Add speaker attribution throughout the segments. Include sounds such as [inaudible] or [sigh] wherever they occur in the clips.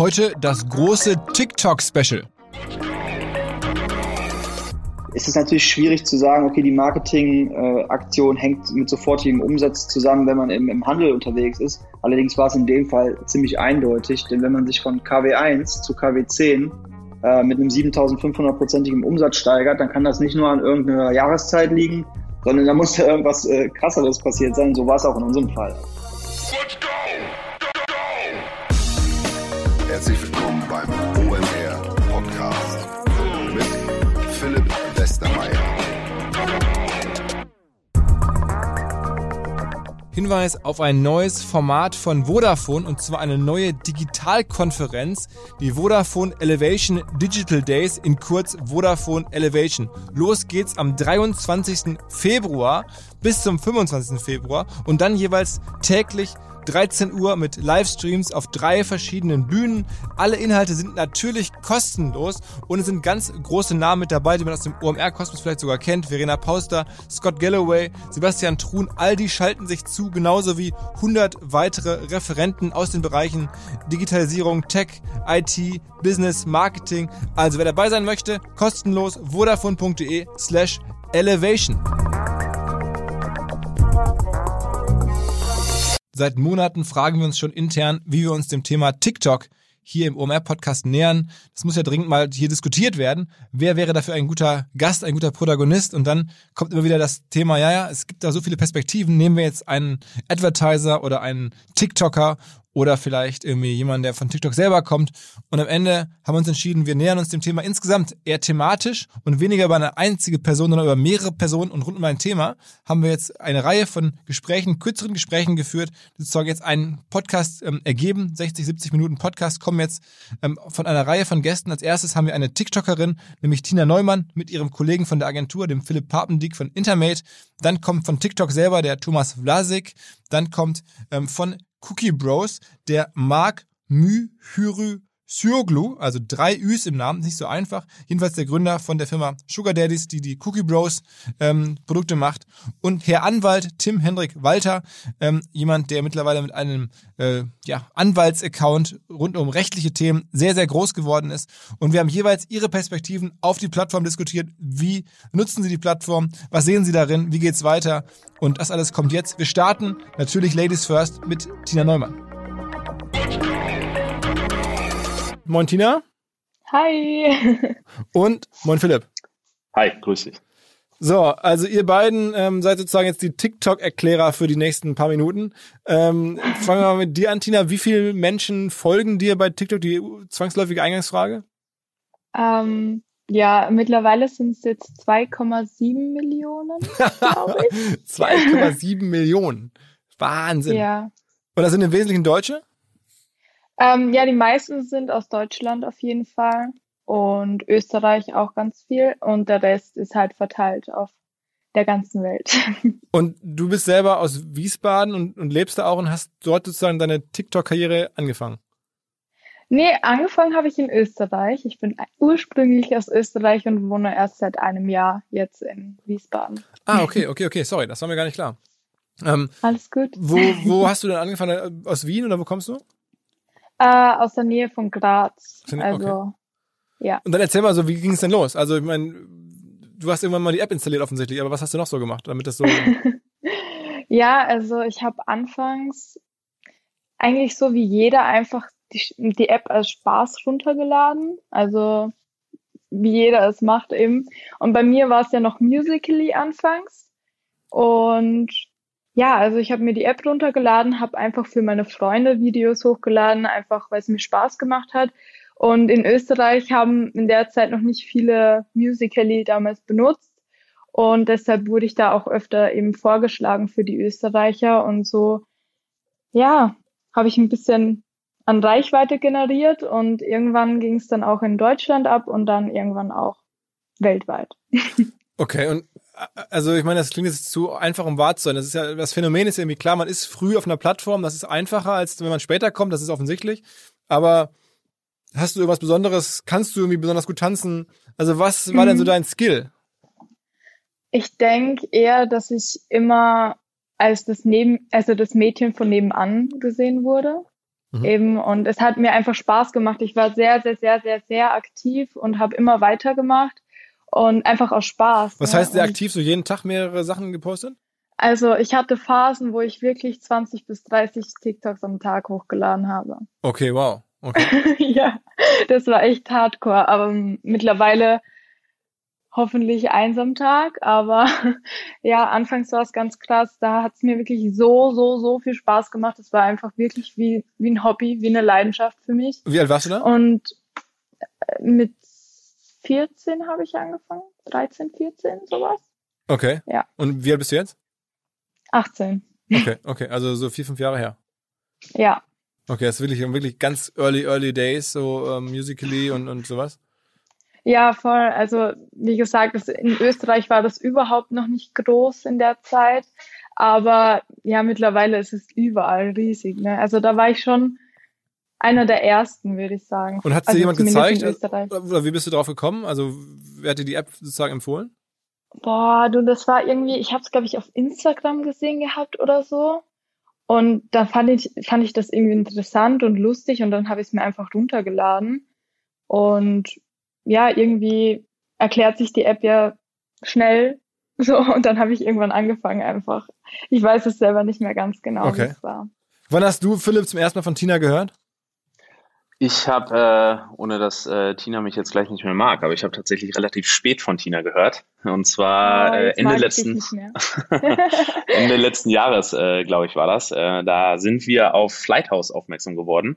Speaker 1: Heute das große TikTok-Special.
Speaker 2: Es ist natürlich schwierig zu sagen, okay, die Marketingaktion hängt mit sofortigem Umsatz zusammen, wenn man im, im Handel unterwegs ist. Allerdings war es in dem Fall ziemlich eindeutig, denn wenn man sich von KW1 zu KW10 äh, mit einem 7500-prozentigen Umsatz steigert, dann kann das nicht nur an irgendeiner Jahreszeit liegen, sondern da muss ja irgendwas äh, krasseres passiert sein. So war es auch in unserem Fall.
Speaker 1: Hinweis auf ein neues Format von Vodafone und zwar eine neue Digitalkonferenz, die Vodafone Elevation Digital Days, in kurz Vodafone Elevation. Los geht's am 23. Februar bis zum 25. Februar und dann jeweils täglich 13 Uhr mit Livestreams auf drei verschiedenen Bühnen. Alle Inhalte sind natürlich kostenlos und es sind ganz große Namen mit dabei, die man aus dem OMR-Kosmos vielleicht sogar kennt. Verena Pauster, Scott Galloway, Sebastian Truhn, all die schalten sich zu, genauso wie 100 weitere Referenten aus den Bereichen Digitalisierung, Tech, IT, Business, Marketing. Also wer dabei sein möchte, kostenlos vodafone.de slash elevation. Seit Monaten fragen wir uns schon intern, wie wir uns dem Thema TikTok hier im OMR-Podcast nähern. Das muss ja dringend mal hier diskutiert werden. Wer wäre dafür ein guter Gast, ein guter Protagonist? Und dann kommt immer wieder das Thema, ja, ja, es gibt da so viele Perspektiven. Nehmen wir jetzt einen Advertiser oder einen TikToker oder vielleicht irgendwie jemand, der von TikTok selber kommt. Und am Ende haben wir uns entschieden, wir nähern uns dem Thema insgesamt eher thematisch und weniger über eine einzige Person, sondern über mehrere Personen und rund um ein Thema haben wir jetzt eine Reihe von Gesprächen, kürzeren Gesprächen geführt, die sozusagen jetzt einen Podcast ähm, ergeben. 60, 70 Minuten Podcast kommen jetzt ähm, von einer Reihe von Gästen. Als erstes haben wir eine TikTokerin, nämlich Tina Neumann mit ihrem Kollegen von der Agentur, dem Philipp Papendick von Intermate. Dann kommt von TikTok selber der Thomas Vlasik. Dann kommt ähm, von Cookie Bros, der Mark Mühürü Sürglu, also drei Üs im Namen, nicht so einfach. Jedenfalls der Gründer von der Firma Sugar Daddies, die die Cookie Bros ähm, Produkte macht. Und Herr Anwalt Tim Hendrik Walter, ähm, jemand, der mittlerweile mit einem äh, ja, Anwaltsaccount rund um rechtliche Themen sehr, sehr groß geworden ist. Und wir haben jeweils ihre Perspektiven auf die Plattform diskutiert. Wie nutzen sie die Plattform? Was sehen sie darin? Wie geht's weiter? Und das alles kommt jetzt. Wir starten natürlich Ladies First mit Tina Neumann. Moin Tina.
Speaker 3: Hi. [laughs]
Speaker 1: Und moin Philipp.
Speaker 4: Hi, grüß dich.
Speaker 1: So, also ihr beiden ähm, seid sozusagen jetzt die TikTok-Erklärer für die nächsten paar Minuten. Ähm, fangen wir mal mit dir an, Tina. Wie viele Menschen folgen dir bei TikTok? Die zwangsläufige Eingangsfrage?
Speaker 3: Ähm, ja, mittlerweile sind es jetzt 2,7 Millionen, glaube ich. [laughs]
Speaker 1: 2,7 Millionen. Wahnsinn.
Speaker 3: Ja.
Speaker 1: Und das sind im Wesentlichen Deutsche?
Speaker 3: Ähm, ja, die meisten sind aus Deutschland auf jeden Fall und Österreich auch ganz viel und der Rest ist halt verteilt auf der ganzen Welt. [laughs]
Speaker 1: Und du bist selber aus Wiesbaden und, und lebst da auch und hast dort sozusagen deine TikTok-Karriere angefangen?
Speaker 3: Nee, angefangen habe ich in Österreich. Ich bin ursprünglich aus Österreich und wohne erst seit einem Jahr jetzt in Wiesbaden.
Speaker 1: Ah, okay, okay, okay, sorry, das war mir gar nicht klar.
Speaker 3: Ähm, Alles gut.
Speaker 1: Wo, wo [laughs] hast du denn angefangen? Aus Wien oder wo kommst du?
Speaker 3: Äh, aus der Nähe von Graz.
Speaker 1: Okay.
Speaker 3: Also, ja.
Speaker 1: Und dann erzähl mal so, wie ging es denn los? Also, ich meine, du hast irgendwann mal die App installiert offensichtlich, aber was hast du noch so gemacht, damit das so. [laughs]
Speaker 3: ja, also ich habe anfangs eigentlich so wie jeder einfach die, die App als Spaß runtergeladen. Also wie jeder es macht eben. Und bei mir war es ja noch Musically anfangs. Und ja, also ich habe mir die App runtergeladen, habe einfach für meine Freunde Videos hochgeladen, einfach weil es mir Spaß gemacht hat. Und in Österreich haben in der Zeit noch nicht viele Musical.ly damals benutzt. Und deshalb wurde ich da auch öfter eben vorgeschlagen für die Österreicher. Und so, ja, habe ich ein bisschen an Reichweite generiert und irgendwann ging es dann auch in Deutschland ab und dann irgendwann auch weltweit. [laughs]
Speaker 1: Okay, und also ich meine, das klingt jetzt zu einfach, um wahr zu sein. Das ist ja, das Phänomen ist irgendwie klar, man ist früh auf einer Plattform, das ist einfacher, als wenn man später kommt, das ist offensichtlich. Aber hast du irgendwas Besonderes? Kannst du irgendwie besonders gut tanzen? Also was war mhm. denn so mhm. dein Skill?
Speaker 3: Ich denke eher, dass ich immer als das Neben, also das Mädchen von nebenan gesehen wurde. mhm. eben. Und es hat mir einfach Spaß gemacht. Ich war sehr, sehr, sehr, sehr, sehr aktiv und habe immer weitergemacht und einfach aus Spaß.
Speaker 1: Was ne? heißt sehr aktiv? So jeden Tag mehrere Sachen gepostet?
Speaker 3: Also ich hatte Phasen, wo ich wirklich 20 bis 30 TikToks am Tag hochgeladen habe.
Speaker 1: Okay, wow. Okay. [laughs]
Speaker 3: ja, das war echt hardcore. Aber mittlerweile hoffentlich eins am Tag. Aber [laughs] ja, anfangs war es ganz krass. Da hat es mir wirklich so, so, so viel Spaß gemacht. Es war einfach wirklich wie, wie ein Hobby, wie eine Leidenschaft für mich.
Speaker 1: Wie alt warst du da?
Speaker 3: Und mit 14 habe ich angefangen. 13, 14, sowas.
Speaker 1: Okay.
Speaker 3: Ja.
Speaker 1: Und wie alt bist du jetzt?
Speaker 3: 18.
Speaker 1: Okay, okay. Also so vier, fünf Jahre her.
Speaker 3: Ja.
Speaker 1: Okay, das ist wirklich, wirklich ganz early, early days, so ähm, musically und, und sowas.
Speaker 3: Ja, voll. Also wie gesagt, das, in Österreich war das überhaupt noch nicht groß in der Zeit. Aber ja, mittlerweile ist es überall riesig. Ne? Also da war ich schon einer der ersten, würde ich sagen.
Speaker 1: Und hat
Speaker 3: also
Speaker 1: dir jemand gezeigt? Oder wie bist du drauf gekommen? Also wer hat dir die App sozusagen empfohlen?
Speaker 3: Boah, du, das war irgendwie, ich habe es, glaube ich, auf Instagram gesehen gehabt oder so. Und da fand ich, fand ich das irgendwie interessant und lustig und dann habe ich es mir einfach runtergeladen. Und ja, irgendwie erklärt sich die App ja schnell [laughs] so und dann habe ich irgendwann angefangen einfach. Ich weiß es selber nicht mehr ganz genau, okay. wie es war.
Speaker 1: Wann hast du, Philipp, zum ersten Mal von Tina gehört?
Speaker 4: Ich habe, äh, ohne dass äh, Tina mich jetzt gleich nicht mehr mag, aber ich habe tatsächlich relativ spät von Tina gehört. Und zwar oh, äh, Ende letzten [laughs] Ende letzten Jahres, äh, glaube ich, war das. Äh, da sind wir auf Flighthouse aufmerksam geworden.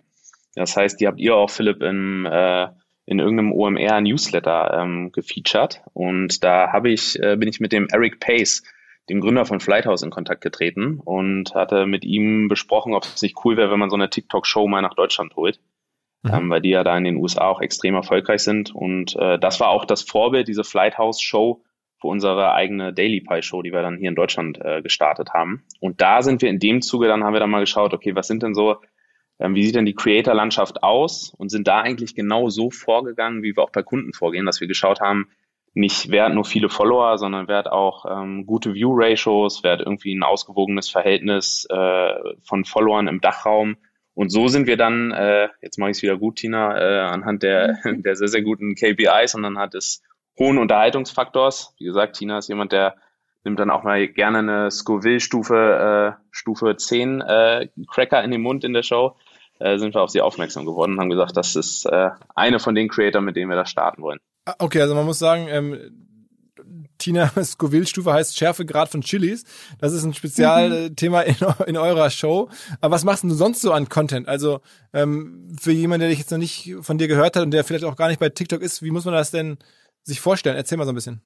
Speaker 4: Das heißt, die habt ihr auch, Philipp, in, äh, in irgendeinem OMR-Newsletter ähm, gefeatured. Und da habe ich, äh, bin ich mit dem Eric Pace, dem Gründer von Flighthouse, in Kontakt getreten und hatte mit ihm besprochen, ob es nicht cool wäre, wenn man so eine TikTok-Show mal nach Deutschland holt mhm. ähm, weil die ja da in den USA auch extrem erfolgreich sind. Und äh, das war auch das Vorbild, diese Flighthouse Show für unsere eigene Daily Pie Show, die wir dann hier in Deutschland äh, gestartet haben. Und da sind wir in dem Zuge, dann haben wir dann mal geschaut, okay, was sind denn so, ähm, wie sieht denn die Creator-Landschaft aus? Und sind da eigentlich genau so vorgegangen, wie wir auch bei Kunden vorgehen, dass wir geschaut haben, nicht wer hat nur viele Follower, sondern wer hat auch ähm, gute View-Ratios, wer hat irgendwie ein ausgewogenes Verhältnis äh, von Followern im Dachraum und so sind wir dann, äh, jetzt mache ich es wieder gut, Tina, äh, anhand der, mhm. [laughs] der sehr, sehr guten KPIs und anhand des hohen Unterhaltungsfaktors. Wie gesagt, Tina ist jemand, der nimmt dann auch mal gerne eine Scoville-Stufe äh, Stufe 10 äh, Cracker in den Mund in der Show. Äh, sind wir auf sie aufmerksam geworden und haben gesagt, das ist äh, eine von den Creator, mit denen wir da starten wollen.
Speaker 1: Ah, okay, also man muss sagen, ähm, Tina [laughs] Scoville-Stufe heißt Schärfegrad von Chilis. Das ist ein Spezialthema in, [laughs] in eurer Show. Aber was machst du sonst so an Content? Also ähm, für jemanden, der dich jetzt noch nicht von dir gehört hat und der vielleicht auch gar nicht bei TikTok ist, wie muss man das denn sich vorstellen? Erzähl mal so ein bisschen.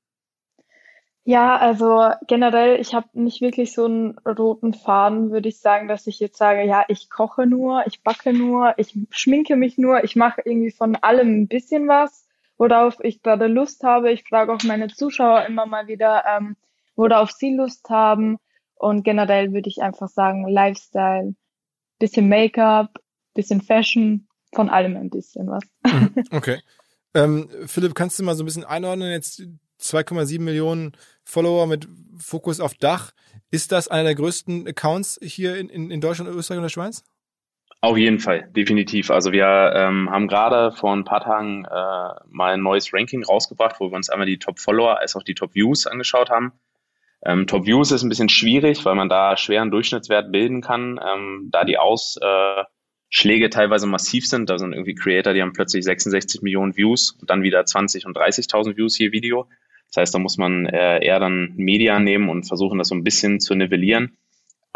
Speaker 3: Ja, also generell, ich habe nicht wirklich so einen roten Faden, würde ich sagen, dass ich jetzt sage, ja, ich koche nur, ich backe nur, ich schminke mich nur, ich mache irgendwie von allem ein bisschen was worauf ich gerade Lust habe. Ich frage auch meine Zuschauer immer mal wieder, ähm, worauf sie Lust haben. Und generell würde ich einfach sagen, Lifestyle, bisschen Make-up, bisschen Fashion, von allem ein bisschen was.
Speaker 1: Mhm, [laughs] okay. Ähm, Philipp, kannst du mal so ein bisschen einordnen? Jetzt 2,7 Millionen Follower mit Fokus auf Dach. Ist das einer der größten Accounts hier in, in, in Deutschland, Österreich und der Schweiz?
Speaker 4: Auf jeden Fall, definitiv. Also wir ähm, haben gerade vor ein paar Tagen äh, mal ein neues Ranking rausgebracht, wo wir uns einmal die Top-Follower als auch die Top-Views angeschaut haben. Ähm, Top-Views ist ein bisschen schwierig, weil man da schweren Durchschnittswert bilden kann, ähm, da die Ausschläge äh, teilweise massiv sind. Da sind irgendwie Creator, die haben plötzlich 66 Millionen Views und dann wieder 20 und 30.000 Views je Video. Das heißt, da muss man äh, eher dann Media nehmen und versuchen, das so ein bisschen zu nivellieren.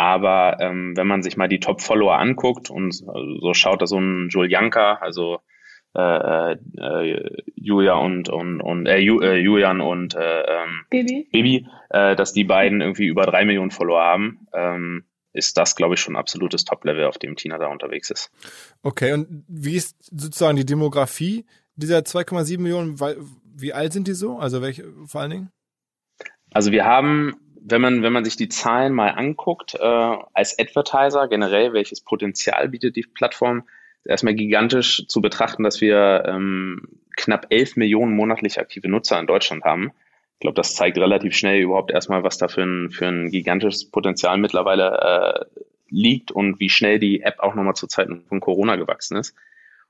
Speaker 4: Aber ähm, wenn man sich mal die Top-Follower anguckt und so schaut, dass so ein Julianka, also äh, äh, Julia und und und äh, Ju, äh, Julian und äh, ähm,
Speaker 3: Bibi,
Speaker 4: Bibi äh, dass die beiden irgendwie über drei Millionen Follower haben, ähm, ist das, glaube ich, schon ein absolutes Top-Level, auf dem Tina da unterwegs ist.
Speaker 1: Okay, und wie ist sozusagen die Demografie dieser 2,7 Millionen? Wie alt sind die so? Also welche vor allen Dingen?
Speaker 4: Also wir haben wenn man, wenn man sich die Zahlen mal anguckt, äh, als Advertiser generell, welches Potenzial bietet die Plattform, ist erstmal gigantisch zu betrachten, dass wir ähm, knapp 11 Millionen monatlich aktive Nutzer in Deutschland haben. Ich glaube, das zeigt relativ schnell überhaupt erstmal, was da für ein, für ein gigantisches Potenzial mittlerweile äh, liegt und wie schnell die App auch nochmal zu Zeiten von Corona gewachsen ist.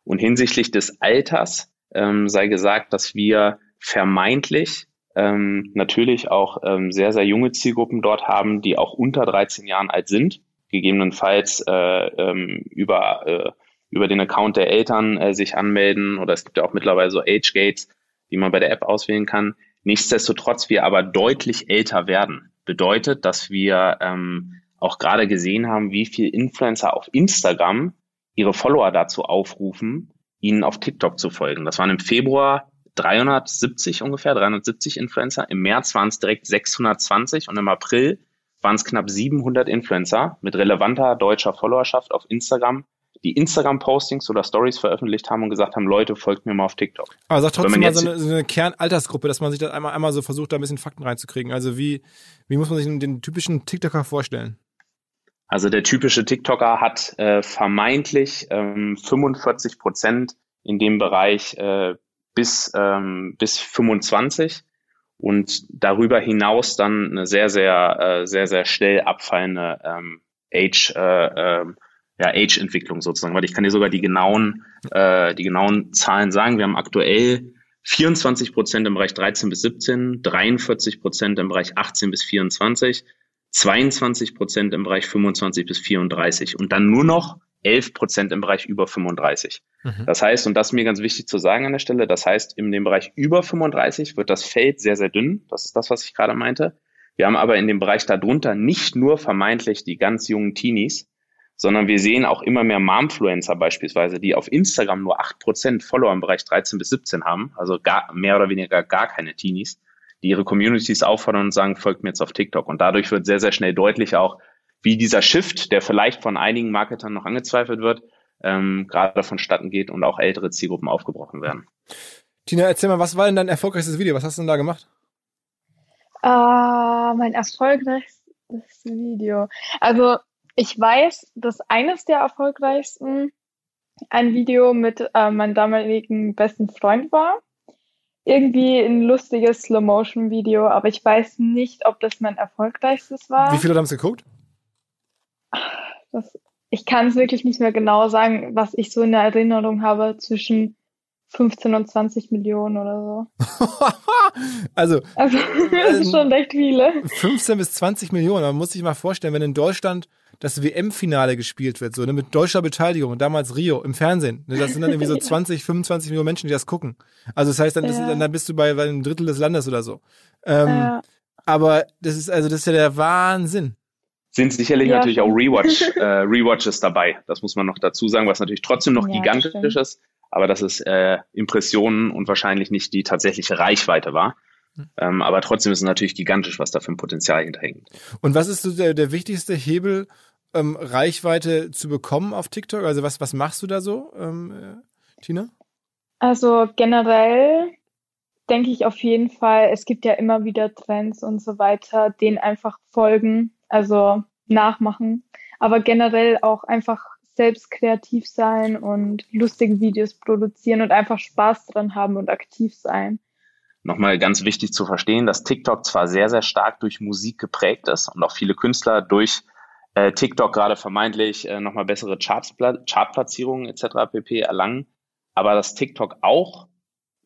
Speaker 4: Und hinsichtlich des Alters ähm, sei gesagt, dass wir vermeintlich ähm, natürlich auch ähm, sehr, sehr junge Zielgruppen dort haben, die auch unter 13 Jahren alt sind, gegebenenfalls äh, ähm, über, äh, über den Account der Eltern äh, sich anmelden oder es gibt ja auch mittlerweile so Age Gates, die man bei der App auswählen kann. Nichtsdestotrotz wir aber deutlich älter werden. Bedeutet, dass wir ähm, auch gerade gesehen haben, wie viel Influencer auf Instagram ihre Follower dazu aufrufen, ihnen auf TikTok zu folgen. Das waren im Februar 370 ungefähr, 370 Influencer. Im März waren es direkt 620 und im April waren es knapp 700 Influencer mit relevanter deutscher Followerschaft auf Instagram, die Instagram-Postings oder Stories veröffentlicht haben und gesagt haben, Leute, folgt mir mal auf TikTok.
Speaker 1: Aber sag trotzdem mal so eine, so eine Kernaltersgruppe, dass man sich das einmal, einmal so versucht, da ein bisschen Fakten reinzukriegen. Also wie, wie muss man sich den typischen TikToker vorstellen?
Speaker 4: Also der typische TikToker hat äh, vermeintlich ähm, 45 Prozent in dem Bereich äh, bis, ähm, bis 25 und darüber hinaus dann eine sehr, sehr, äh, sehr, sehr schnell abfallende ähm, Age, äh, äh, ja, Age-Entwicklung sozusagen, weil ich kann dir sogar die genauen, äh, die genauen Zahlen sagen. Wir haben aktuell 24 Prozent im Bereich 13 bis 17, 43 Prozent im Bereich 18 bis 24, 22 Prozent im Bereich 25 bis 34 und dann nur noch 11 Prozent im Bereich über 35. Mhm. Das heißt, und das ist mir ganz wichtig zu sagen an der Stelle, das heißt, in dem Bereich über 35 wird das Feld sehr, sehr dünn. Das ist das, was ich gerade meinte. Wir haben aber in dem Bereich darunter nicht nur vermeintlich die ganz jungen Teenies, sondern wir sehen auch immer mehr Momfluencer beispielsweise, die auf Instagram nur 8% Follower im Bereich 13 bis 17 haben, also gar, mehr oder weniger gar keine Teenies, die ihre Communities auffordern und sagen, folgt mir jetzt auf TikTok. Und dadurch wird sehr, sehr schnell deutlich auch, wie dieser Shift, der vielleicht von einigen Marketern noch angezweifelt wird, ähm, gerade vonstatten geht und auch ältere Zielgruppen aufgebrochen werden.
Speaker 1: Tina, erzähl mal, was war denn dein erfolgreichstes Video? Was hast du denn da gemacht?
Speaker 3: Uh, mein erfolgreichstes Video. Also ich weiß, dass eines der erfolgreichsten ein Video mit äh, meinem damaligen besten Freund war. Irgendwie ein lustiges Slow-Motion-Video, aber ich weiß nicht, ob das mein erfolgreichstes war.
Speaker 1: Wie viele haben es geguckt?
Speaker 3: Das, ich kann es wirklich nicht mehr genau sagen, was ich so in der Erinnerung habe zwischen 15 und 20 Millionen oder
Speaker 1: so. [laughs] also,
Speaker 3: also [laughs] das ist schon recht viele.
Speaker 1: 15 bis 20 Millionen. Man muss sich mal vorstellen, wenn in Deutschland das WM-Finale gespielt wird, so ne, mit deutscher Beteiligung, damals Rio im Fernsehen. Ne, das sind dann irgendwie so [laughs] 20, 25 Millionen Menschen, die das gucken. Also das heißt, dann, ja. dann bist du bei, bei einem Drittel des Landes oder so. Ähm, ja. Aber das ist also das ist ja der Wahnsinn
Speaker 4: sind sicherlich ja, natürlich auch Rewatch, [laughs] äh, Rewatches dabei. Das muss man noch dazu sagen, was natürlich trotzdem noch ja, gigantisch stimmt. ist, aber dass es äh, Impressionen und wahrscheinlich nicht die tatsächliche Reichweite war. Hm. Ähm, aber trotzdem ist es natürlich gigantisch, was da für ein Potenzial hinterhängt.
Speaker 1: Und was ist so der, der wichtigste Hebel, ähm, Reichweite zu bekommen auf TikTok? Also was, was machst du da so, ähm, äh, Tina?
Speaker 3: Also generell denke ich auf jeden Fall, es gibt ja immer wieder Trends und so weiter, denen einfach folgen also nachmachen, aber generell auch einfach selbst kreativ sein und lustige Videos produzieren und einfach Spaß dran haben und aktiv sein.
Speaker 4: Nochmal ganz wichtig zu verstehen, dass TikTok zwar sehr, sehr stark durch Musik geprägt ist und auch viele Künstler durch äh, TikTok gerade vermeintlich äh, nochmal bessere Chartplatzierungen etc. pp. erlangen, aber dass TikTok auch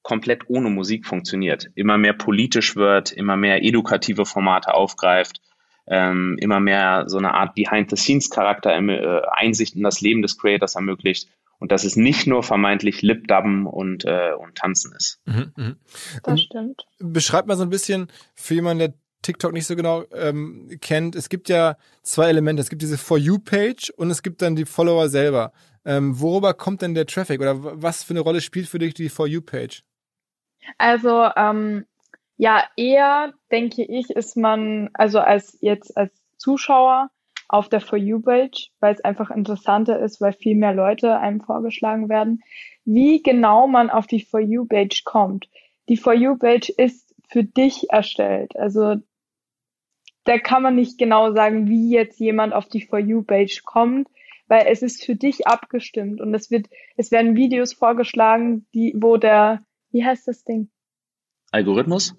Speaker 4: komplett ohne Musik funktioniert, immer mehr politisch wird, immer mehr edukative Formate aufgreift, ähm, immer mehr so eine Art Behind-the-Scenes-Charakter, äh, Einsicht in das Leben des Creators ermöglicht und dass es nicht nur vermeintlich Lipdubben und, äh, und Tanzen ist. Mhm,
Speaker 3: mh. Das stimmt.
Speaker 1: Beschreibt mal so ein bisschen für jemanden, der TikTok nicht so genau ähm, kennt. Es gibt ja zwei Elemente. Es gibt diese For You-Page und es gibt dann die Follower selber. Ähm, worüber kommt denn der Traffic oder was für eine Rolle spielt für dich die For You-Page?
Speaker 3: Also ähm, ja, eher denke ich, ist man, also als jetzt als Zuschauer auf der For You-Page, weil es einfach interessanter ist, weil viel mehr Leute einem vorgeschlagen werden, wie genau man auf die For You-Page kommt. Die For You-Page ist für dich erstellt. Also da kann man nicht genau sagen, wie jetzt jemand auf die For You-Page kommt, weil es ist für dich abgestimmt und es wird, es werden Videos vorgeschlagen, die, wo der, wie heißt das Ding?
Speaker 4: Algorithmus?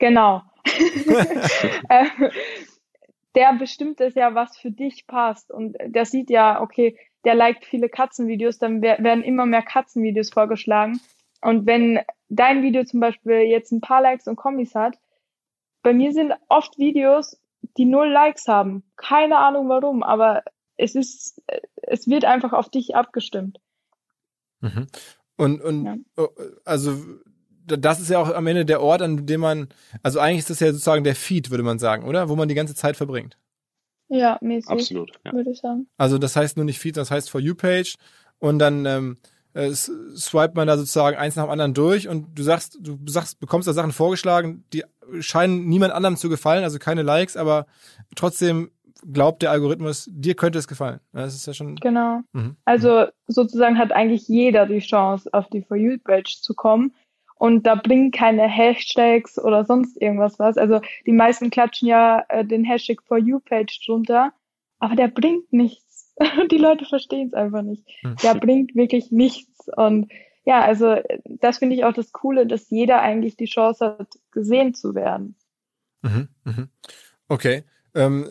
Speaker 3: Genau. [laughs] Äh, der bestimmt es ja, was für dich passt. Und der sieht ja, okay, der liked viele Katzenvideos, dann werden immer mehr Katzenvideos vorgeschlagen. Und wenn dein Video zum Beispiel jetzt ein paar Likes und Kommis hat, bei mir sind oft Videos, die null Likes haben. Keine Ahnung warum, aber es ist, es wird einfach auf dich abgestimmt.
Speaker 1: Mhm. Und, und ja. Oh, also das ist ja auch am Ende der Ort, an dem man, also eigentlich ist das ja sozusagen der Feed, würde man sagen, oder? Wo man die ganze Zeit verbringt.
Speaker 3: Ja, mäßig.
Speaker 4: Absolut, ja.
Speaker 3: würde ich sagen.
Speaker 1: Also das heißt nur nicht Feed, das heißt For You Page und dann ähm, äh, swipe man da sozusagen eins nach dem anderen durch und du sagst, du sagst, bekommst da Sachen vorgeschlagen, die scheinen niemand anderem zu gefallen, also keine Likes, aber trotzdem glaubt der Algorithmus, dir könnte es gefallen. Das ist ja schon.
Speaker 3: Genau. Mhm. Also sozusagen hat eigentlich jeder die Chance, auf die For You-Page zu kommen. Und da bringen keine Hashtags oder sonst irgendwas was. Also die meisten klatschen ja äh, den Hashtag For You-Page drunter, aber der bringt nichts. [laughs] die Leute verstehen es einfach nicht. Mhm. Der bringt wirklich nichts. Und ja, also das finde ich auch das Coole, dass jeder eigentlich die Chance hat, gesehen zu werden.
Speaker 1: Mhm, mhm. Okay. Ähm,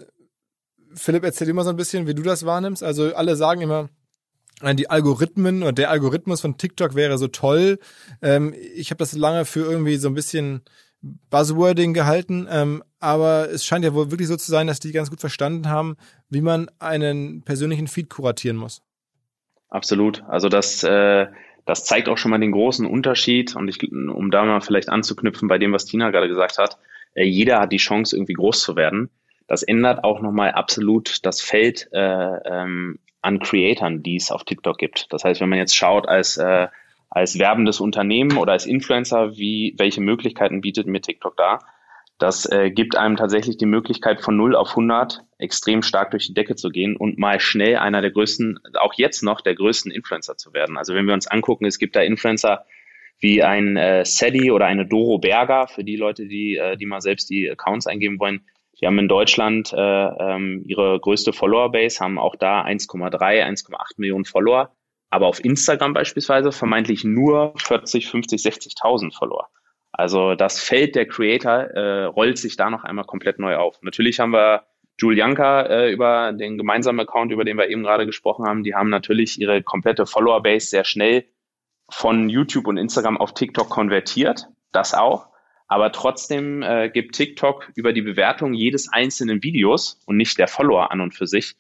Speaker 1: Philipp, erzähl dir mal so ein bisschen, wie du das wahrnimmst. Also alle sagen immer, äh, die Algorithmen oder der Algorithmus von TikTok wäre so toll. Ähm, ich habe das lange für irgendwie so ein bisschen Buzzwording gehalten, ähm, aber es scheint ja wohl wirklich so zu sein, dass die ganz gut verstanden haben, wie man einen persönlichen Feed kuratieren muss.
Speaker 4: Absolut. Also das, äh, das zeigt auch schon mal den großen Unterschied und ich, um da mal vielleicht anzuknüpfen bei dem, was Tina gerade gesagt hat, äh, jeder hat die Chance, irgendwie groß zu werden das ändert auch nochmal absolut das Feld äh, ähm, an Creatoren, die es auf TikTok gibt. Das heißt, wenn man jetzt schaut als, äh, als werbendes Unternehmen oder als Influencer, wie, welche Möglichkeiten bietet mir TikTok da? Das äh, gibt einem tatsächlich die Möglichkeit von 0 auf 100 extrem stark durch die Decke zu gehen und mal schnell einer der größten, auch jetzt noch der größten Influencer zu werden. Also wenn wir uns angucken, es gibt da Influencer wie ein äh, Sadie oder eine Doro Berger, für die Leute, die, äh, die mal selbst die Accounts eingeben wollen, die haben in Deutschland äh, ähm, ihre größte Follower-Base, haben auch da 1,3, 1,8 Millionen Follower, aber auf Instagram beispielsweise vermeintlich nur 40, 50, 60.000 Follower. Also das Feld der Creator äh, rollt sich da noch einmal komplett neu auf. Natürlich haben wir Julianka äh, über den gemeinsamen Account, über den wir eben gerade gesprochen haben. Die haben natürlich ihre komplette Follower-Base sehr schnell von YouTube und Instagram auf TikTok konvertiert. Das auch. Aber trotzdem äh, gibt TikTok über die Bewertung jedes einzelnen Videos und nicht der Follower an und für sich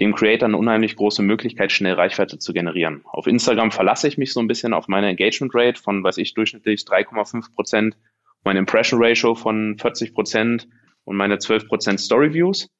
Speaker 4: dem Creator eine unheimlich große Möglichkeit, schnell Reichweite zu generieren. Auf Instagram verlasse ich mich so ein bisschen auf meine Engagement Rate von, weiß ich, durchschnittlich 3,5 Prozent, meine Impression Ratio von 40 Prozent und meine 12 Prozent Story Views.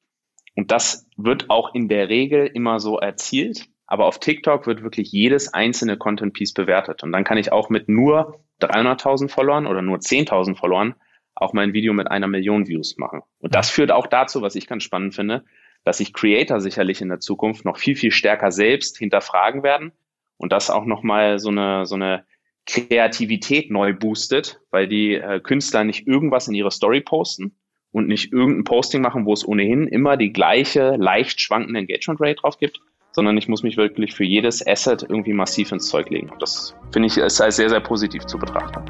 Speaker 4: Und das wird auch in der Regel immer so erzielt. Aber auf TikTok wird wirklich jedes einzelne Content Piece bewertet. Und dann kann ich auch mit nur 300.000 Followern oder nur 10.000 Followern auch mein Video mit einer Million Views machen. Und das führt auch dazu, was ich ganz spannend finde, dass sich Creator sicherlich in der Zukunft noch viel, viel stärker selbst hinterfragen werden und das auch nochmal so eine, so eine Kreativität neu boostet, weil die äh, Künstler nicht irgendwas in ihre Story posten und nicht irgendein Posting machen, wo es ohnehin immer die gleiche, leicht schwankende Engagement Rate drauf gibt, sondern ich muss mich wirklich für jedes Asset irgendwie massiv ins Zeug legen. Das finde ich ist als sehr, sehr positiv zu betrachten.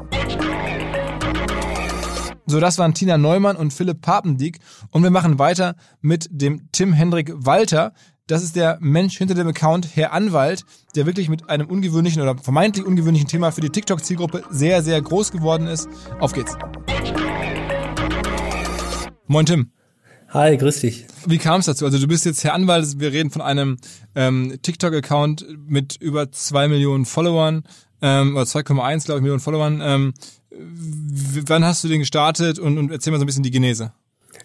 Speaker 1: So, das waren Tina Neumann und Philipp Papendieck. Und wir machen weiter mit dem Tim Hendrik Walter. Das ist der Mensch hinter dem Account Herr Anwalt, der wirklich mit einem ungewöhnlichen oder vermeintlich ungewöhnlichen Thema für die TikTok-Zielgruppe sehr, sehr groß geworden ist. Auf geht's. Moin Tim.
Speaker 5: Hi, grüß dich.
Speaker 1: Wie kam es dazu? Also du bist jetzt Herr Anwalt, wir reden von einem ähm, TikTok-Account mit über zwei Millionen Followern, ähm, oder 2,1, glaube ich, Millionen Followern. Ähm, wann hast du den gestartet und, und erzähl mal so ein bisschen die Genese.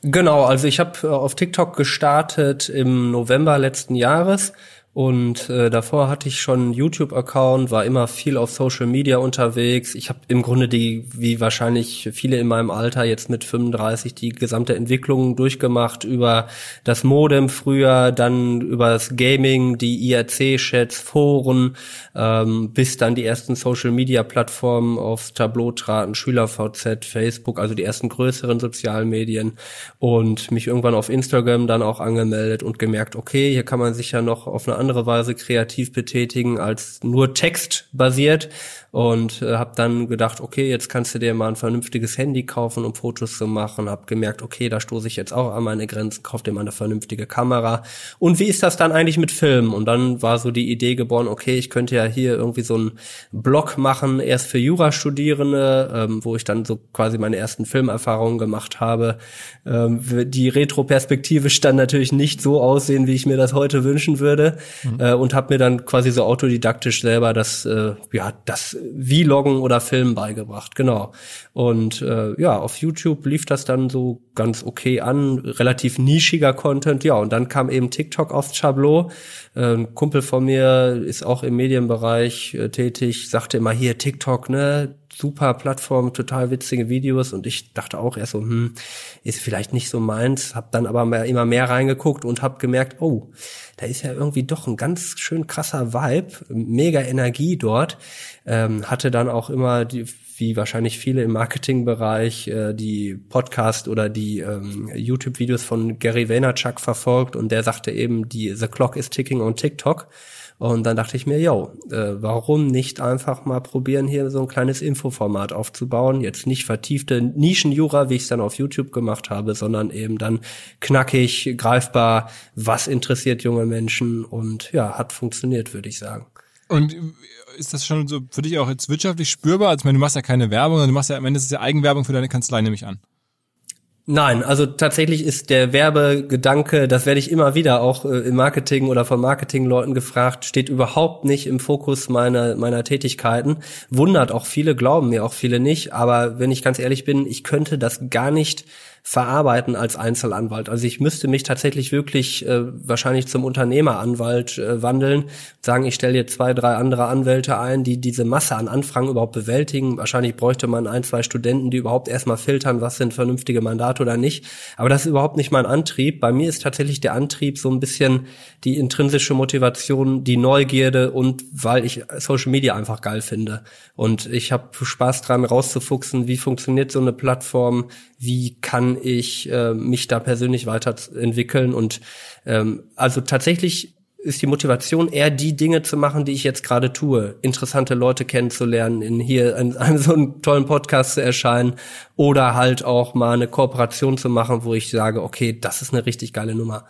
Speaker 5: Genau, also ich habe äh, auf TikTok gestartet im November letzten Jahres und äh, davor hatte ich schon einen YouTube-Account, war immer viel auf Social Media unterwegs. Ich habe im Grunde die, wie wahrscheinlich viele in meinem Alter, jetzt mit 35 die gesamte Entwicklung durchgemacht über das Modem früher, dann über das Gaming, die IRC-Chats, Foren, ähm, bis dann die ersten Social-Media-Plattformen aufs Tableau traten, SchülerVZ, Facebook, also die ersten größeren sozialen Medien und mich irgendwann auf Instagram dann auch angemeldet und gemerkt, okay, hier kann man sich ja noch auf eine andere Weise kreativ betätigen als nur textbasiert und äh, habe dann gedacht, okay, jetzt kannst du dir mal ein vernünftiges Handy kaufen, um Fotos zu machen. Hab gemerkt, okay, da stoße ich jetzt auch an meine Grenzen, kauf dir mal eine vernünftige Kamera. Und wie ist das dann eigentlich mit Filmen? Und dann war so die Idee geboren, okay, ich könnte ja hier irgendwie so einen Blog machen, erst für Jurastudierende, ähm, wo ich dann so quasi meine ersten Filmerfahrungen gemacht habe. Ähm, die Retroperspektive stand natürlich nicht so aussehen, wie ich mir das heute wünschen würde. Mhm. Äh, und habe mir dann quasi so autodidaktisch selber das, äh, ja, das Vloggen oder Filmen beigebracht, genau. Und äh, ja, auf YouTube lief das dann so ganz okay an, relativ nischiger Content, ja, und dann kam eben TikTok aufs Tableau. Äh, ein Kumpel von mir ist auch im Medienbereich äh, tätig, sagte immer hier TikTok, ne, super Plattform, total witzige Videos und ich dachte auch erst so, hm, ist vielleicht nicht so meins, hab dann aber immer mehr reingeguckt und hab gemerkt, oh, da ist ja irgendwie doch ein ganz schön krasser Vibe, mega Energie dort. Ähm, hatte dann auch immer die, wie wahrscheinlich viele im Marketingbereich äh, die Podcast oder die ähm, YouTube-Videos von Gary Vaynerchuk verfolgt und der sagte eben, die The Clock is ticking on TikTok. Und dann dachte ich mir, yo, äh, warum nicht einfach mal probieren, hier so ein kleines Infoformat aufzubauen? Jetzt nicht vertiefte Nischenjura, wie ich es dann auf YouTube gemacht habe, sondern eben dann knackig, greifbar, was interessiert junge Menschen und ja, hat funktioniert, würde ich sagen.
Speaker 1: Und ist das schon so für dich auch jetzt wirtschaftlich spürbar? Also ich meine, du machst ja keine Werbung, du machst ja am Ende ist es ja Eigenwerbung für deine Kanzlei, nehme ich an.
Speaker 5: Nein, also tatsächlich ist der Werbegedanke, das werde ich immer wieder auch äh, im Marketing oder von Marketingleuten gefragt, steht überhaupt nicht im Fokus meiner, meiner Tätigkeiten. Wundert auch viele, glauben mir auch viele nicht. Aber wenn ich ganz ehrlich bin, ich könnte das gar nicht verarbeiten als Einzelanwalt. Also ich müsste mich tatsächlich wirklich äh, wahrscheinlich zum Unternehmeranwalt äh, wandeln, sagen, ich stelle jetzt zwei, drei andere Anwälte ein, die diese Masse an Anfragen überhaupt bewältigen. Wahrscheinlich bräuchte man ein, zwei Studenten, die überhaupt erstmal filtern, was sind vernünftige Mandate oder nicht. Aber das ist überhaupt nicht mein Antrieb. Bei mir ist tatsächlich der Antrieb so ein bisschen die intrinsische Motivation, die Neugierde und weil ich Social Media einfach geil finde. Und ich habe Spaß dran, rauszufuchsen, wie funktioniert so eine Plattform, wie kann ich äh, mich da persönlich weiterentwickeln und ähm, also tatsächlich ist die Motivation eher die Dinge zu machen, die ich jetzt gerade tue. Interessante Leute kennenzulernen, in hier in [laughs] einem so einen tollen Podcast zu erscheinen oder halt auch mal eine Kooperation zu machen, wo ich sage, okay, das ist eine richtig geile Nummer.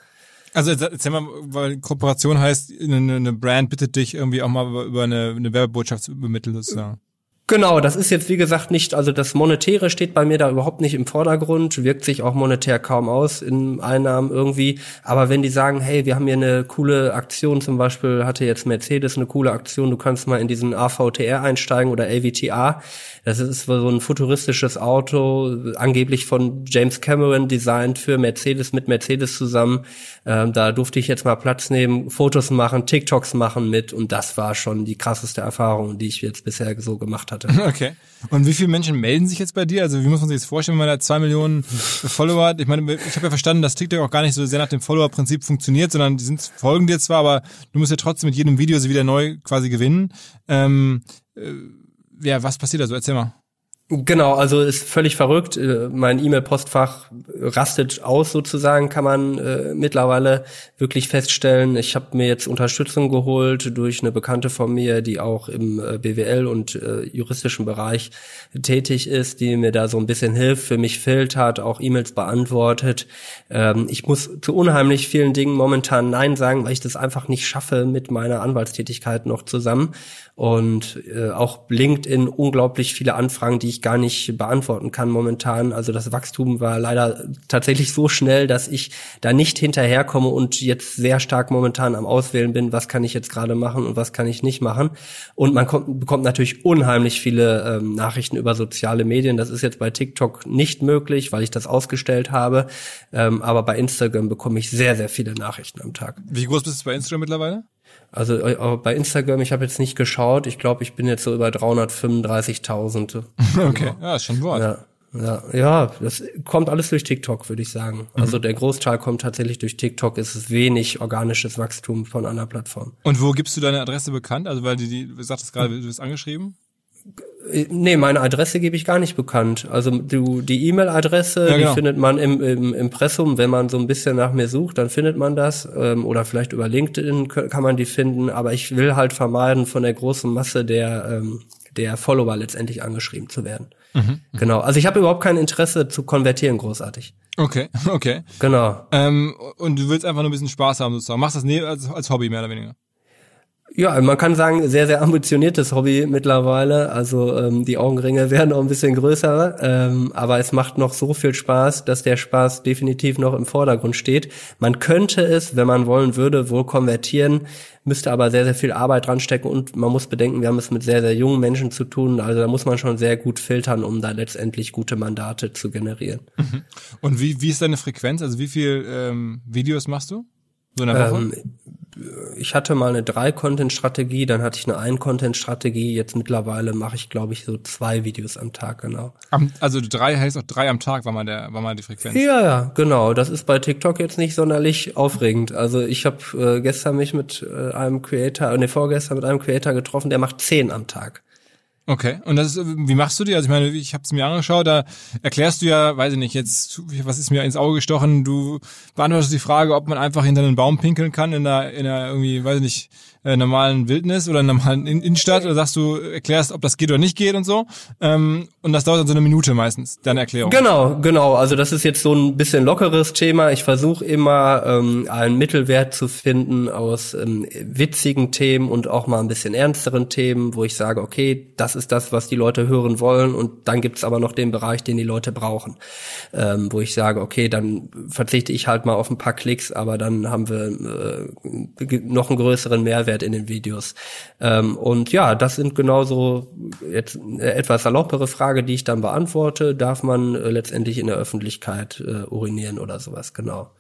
Speaker 1: Also erzähl mal, weil Kooperation heißt, eine, eine Brand bittet dich irgendwie auch mal über eine, eine Werbebotschaft zu übermitteln sozusagen.
Speaker 5: Genau, das ist jetzt wie gesagt nicht, also das Monetäre steht bei mir da überhaupt nicht im Vordergrund, wirkt sich auch monetär kaum aus in Einnahmen irgendwie. Aber wenn die sagen, hey, wir haben hier eine coole Aktion, zum Beispiel hatte jetzt Mercedes eine coole Aktion, du kannst mal in diesen AVTR einsteigen oder AVTR, das ist so ein futuristisches Auto, angeblich von James Cameron designt für Mercedes mit Mercedes zusammen. Ähm, da durfte ich jetzt mal Platz nehmen, Fotos machen, TikToks machen mit und das war schon die krasseste Erfahrung, die ich jetzt bisher so gemacht hatte. [laughs]
Speaker 1: Okay. Und wie viele Menschen melden sich jetzt bei dir? Also wie muss man sich das vorstellen, wenn man da zwei Millionen Follower hat? Ich meine, ich habe ja verstanden, dass TikTok auch gar nicht so sehr nach dem Follower-Prinzip funktioniert, sondern die sind folgen dir zwar, aber du musst ja trotzdem mit jedem Video sie wieder neu quasi gewinnen. Ähm, äh, ja, was passiert da so? Erzähl mal.
Speaker 5: Genau, also ist völlig verrückt. Äh, mein E-Mail-Postfach rastet aus sozusagen, kann man äh, mittlerweile wirklich feststellen. Ich habe mir jetzt Unterstützung geholt durch eine Bekannte von mir, die auch im äh, BWL und äh, juristischen Bereich tätig ist, die mir da so ein bisschen hilft, für mich filtert, auch E-Mails beantwortet. Ähm, ich muss zu unheimlich vielen Dingen momentan Nein sagen, weil ich das einfach nicht schaffe mit meiner Anwaltstätigkeit noch zusammen und äh, auch LinkedIn unglaublich viele Anfragen, die ich gar nicht beantworten kann momentan. Also das Wachstum war leider tatsächlich so schnell, dass ich da nicht hinterherkomme und jetzt sehr stark momentan am Auswählen bin, was kann ich jetzt gerade machen und was kann ich nicht machen. Und man kommt, bekommt natürlich unheimlich viele ähm, Nachrichten über soziale Medien. Das ist jetzt bei TikTok nicht möglich, weil ich das ausgestellt habe. Ähm, aber bei Instagram bekomme ich sehr, sehr viele Nachrichten am Tag.
Speaker 1: Wie groß bist du bei Instagram mittlerweile?
Speaker 5: Also äh, bei Instagram, ich habe jetzt nicht geschaut. Ich glaube, ich bin jetzt so über 335.000. [laughs]
Speaker 1: Okay, ja, ist schon Wort.
Speaker 5: Ja. Ja, ja, das kommt alles durch TikTok, würde ich sagen. Mhm. Also der Großteil kommt tatsächlich durch TikTok. Es ist wenig organisches Wachstum von einer Plattform.
Speaker 1: Und wo gibst du deine Adresse bekannt? Also weil die, die du sagtest gerade, du bist angeschrieben?
Speaker 5: Äh, nee, meine Adresse gebe ich gar nicht bekannt. Also du, die E-Mail-Adresse, ja, genau. die findet man im, im Impressum, wenn man so ein bisschen nach mir sucht, dann findet man das. Ähm, oder vielleicht über LinkedIn kann man die finden. Aber ich will halt vermeiden, von der großen Masse der, ähm, der Follower letztendlich angeschrieben zu werden. Mhm, mhm. genau. Also ich habe überhaupt kein Interesse zu konvertieren, großartig.
Speaker 1: Okay, [laughs] okay.
Speaker 5: Genau.
Speaker 1: Ähm, und du willst einfach nur ein bisschen Spaß haben sozusagen. Machst das als, als Hobby mehr oder weniger?
Speaker 5: Ja, man kann sagen, sehr, sehr ambitioniertes Hobby mittlerweile. Also ähm, die Augenringe [laughs] werden noch ein bisschen größer, ähm, aber es macht noch so viel Spaß, dass der Spaß definitiv noch im Vordergrund steht. Man könnte es, wenn man wollen würde, wohl konvertieren, müsste aber sehr, sehr viel Arbeit dran stecken und man muss bedenken, wir haben es mit sehr, sehr jungen Menschen zu tun. Also da muss man schon sehr gut filtern, um da letztendlich gute Mandate zu generieren.
Speaker 1: Mhm. Und wie, wie ist deine Frequenz? Also wie viel ähm, Videos machst du? So in der Woche? Ähm,
Speaker 5: ich hatte mal eine Drei-Content-Strategie, dann hatte ich eine Ein-Content-Strategie. Jetzt mittlerweile mache ich, glaube ich, so zwei Videos am Tag, genau.
Speaker 1: also drei heißt auch drei am Tag, war mal der, war mal die Frequenz.
Speaker 5: Ja, ja, genau. Das ist bei TikTok jetzt nicht sonderlich aufregend. Also ich habe äh, gestern mich mit äh, einem Creator, ne, vorgestern mit einem Creator getroffen, der macht zehn am Tag.
Speaker 1: Okay, und das ist, wie machst du die? Also ich meine, ich habe es mir angeschaut, da erklärst du ja, weiß ich nicht, jetzt, was ist mir ins Auge gestochen, du beantwortest die Frage, ob man einfach hinter einen Baum pinkeln kann in der, in der irgendwie, weiß ich nicht, äh, normalen Wildnis oder normalen in Innenstadt oder sagst du, erklärst, ob das geht oder nicht geht und so. Ähm, und das dauert dann so eine Minute meistens, deine Erklärung.
Speaker 5: Genau, genau. Also das ist jetzt so ein bisschen lockeres Thema. Ich versuche immer ähm, einen Mittelwert zu finden aus ähm, witzigen Themen und auch mal ein bisschen ernsteren Themen, wo ich sage, okay, das ist das, was die Leute hören wollen und dann gibt's aber noch den Bereich, den die Leute brauchen. Ähm, wo ich sage, okay, dann verzichte ich halt mal auf ein paar Klicks, aber dann haben wir äh, noch einen größeren Mehrwert in den Videos. Ähm, und ja, das sind genauso jetzt eine etwas saloppere Frage, die ich dann beantworte. Darf man äh, letztendlich in der Öffentlichkeit äh, urinieren oder sowas, genau.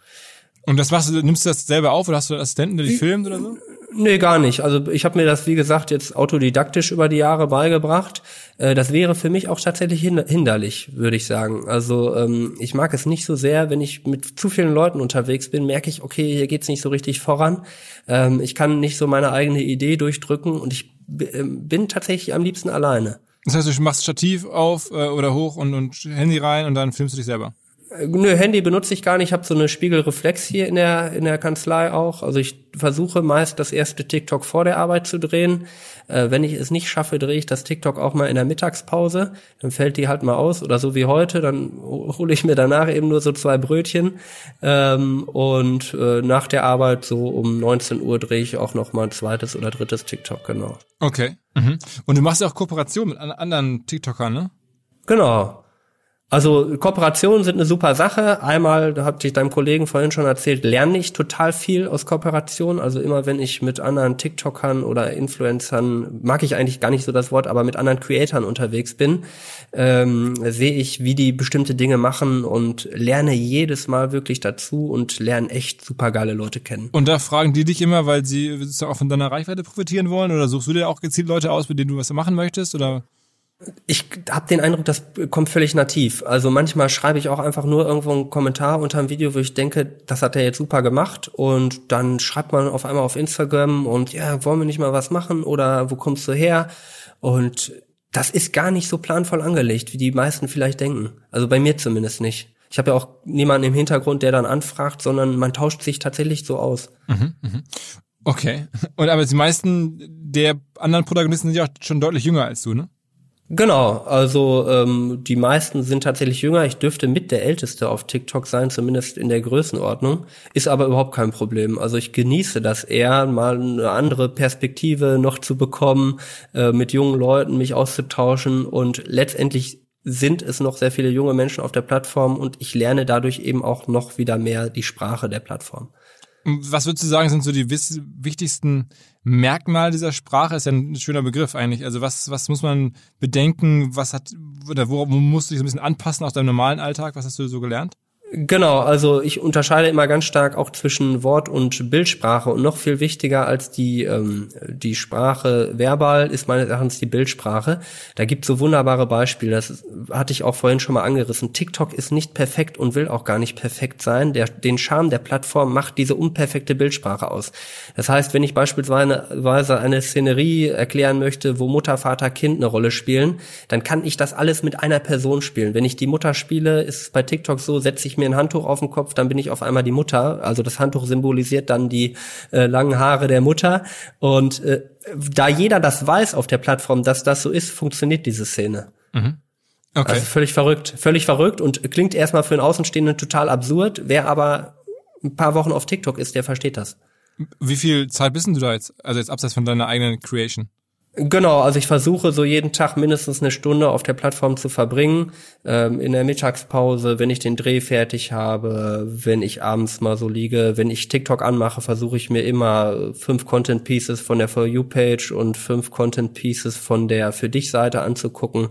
Speaker 1: Und das machst du, nimmst du das selber auf oder hast du einen Assistenten, der dich filmt oder so?
Speaker 5: Nee, gar nicht. Also ich habe mir das, wie gesagt, jetzt autodidaktisch über die Jahre beigebracht. Äh, das wäre für mich auch tatsächlich hinderlich, würde ich sagen. Also ähm, ich mag es nicht so sehr, wenn ich mit zu vielen Leuten unterwegs bin, merke ich, okay, hier geht's nicht so richtig voran. Ähm, ich kann nicht so meine eigene Idee durchdrücken und ich ähm, bin tatsächlich am liebsten alleine.
Speaker 1: Das heißt, du machst Stativ auf äh, oder hoch und, und Handy rein und dann filmst du dich selber?
Speaker 5: Nö, Handy benutze ich gar nicht. Ich habe so eine Spiegelreflex hier in der in der Kanzlei auch. Also ich versuche meist das erste TikTok vor der Arbeit zu drehen. Äh, wenn ich es nicht schaffe, drehe ich das TikTok auch mal in der Mittagspause. Dann fällt die halt mal aus oder so wie heute. Dann hole ich mir danach eben nur so zwei Brötchen ähm, und äh, nach der Arbeit so um 19 Uhr drehe ich auch noch mal ein zweites oder drittes TikTok genau.
Speaker 1: Okay. Mhm. Und du machst ja auch Kooperation mit anderen TikTokern, ne?
Speaker 5: Genau. Also Kooperationen sind eine super Sache. Einmal, da hatte ich deinem Kollegen vorhin schon erzählt, lerne ich total viel aus Kooperation. Also immer wenn ich mit anderen TikTokern oder Influencern, mag ich eigentlich gar nicht so das Wort, aber mit anderen Creatoren unterwegs bin, ähm, sehe ich, wie die bestimmte Dinge machen und lerne jedes Mal wirklich dazu und lerne echt super geile Leute kennen.
Speaker 1: Und da fragen die dich immer, weil sie auch von deiner Reichweite profitieren wollen oder suchst du dir auch gezielt Leute aus, mit denen du was machen möchtest oder?
Speaker 5: Ich habe den Eindruck, das kommt völlig nativ. Also manchmal schreibe ich auch einfach nur irgendwo einen Kommentar unter einem Video, wo ich denke, das hat er jetzt super gemacht und dann schreibt man auf einmal auf Instagram und ja, wollen wir nicht mal was machen oder wo kommst du her? Und das ist gar nicht so planvoll angelegt, wie die meisten vielleicht denken. Also bei mir zumindest nicht. Ich habe ja auch niemanden im Hintergrund, der dann anfragt, sondern man tauscht sich tatsächlich so aus. Mhm,
Speaker 1: mh. Okay. [laughs] Und aber die meisten der anderen Protagonisten sind ja auch schon deutlich jünger als du, ne?
Speaker 5: Genau, also ähm, die meisten sind tatsächlich jünger. Ich dürfte mit der Älteste auf TikTok sein, zumindest in der Größenordnung. Ist aber überhaupt kein Problem. Also ich genieße das eher, mal eine andere Perspektive noch zu bekommen, äh, mit jungen Leuten mich auszutauschen und letztendlich sind es noch sehr viele junge Menschen auf der Plattform und ich lerne dadurch eben auch noch wieder mehr die Sprache der Plattform.
Speaker 1: Was würdest du sagen, sind so die wichtigsten Merkmale dieser Sprache? Ist ja ein schöner Begriff eigentlich. Also was, was muss man bedenken? Was hat, oder worauf musst du dich so ein bisschen anpassen aus deinem normalen Alltag? Was hast du so gelernt?
Speaker 5: Genau, also ich unterscheide immer ganz stark auch zwischen Wort und Bildsprache und noch viel wichtiger als die ähm, die Sprache verbal ist meines Erachtens die Bildsprache. Da gibt so wunderbare Beispiele. Das hatte ich auch vorhin schon mal angerissen. TikTok ist nicht perfekt und will auch gar nicht perfekt sein. Der, den Charme der Plattform macht diese unperfekte Bildsprache aus. Das heißt, wenn ich beispielsweise eine Szenerie erklären möchte, wo Mutter, Vater, Kind eine Rolle spielen, dann kann ich das alles mit einer Person spielen. Wenn ich die Mutter spiele, ist es bei TikTok so, setze ich mir ein Handtuch auf den Kopf, dann bin ich auf einmal die Mutter. Also das Handtuch symbolisiert dann die äh, langen Haare der Mutter. Und äh, da jeder das weiß auf der Plattform, dass das so ist, funktioniert diese Szene. Mhm. Okay. Also völlig verrückt, völlig verrückt und klingt erstmal für einen Außenstehenden total absurd. Wer aber ein paar Wochen auf TikTok ist, der versteht das.
Speaker 1: Wie viel Zeit bist du da jetzt? Also jetzt abseits von deiner eigenen Creation?
Speaker 5: Genau, also ich versuche so jeden Tag mindestens eine Stunde auf der Plattform zu verbringen. Ähm, in der Mittagspause, wenn ich den Dreh fertig habe, wenn ich abends mal so liege, wenn ich TikTok anmache, versuche ich mir immer fünf Content Pieces von der For You Page und fünf Content Pieces von der Für dich Seite anzugucken.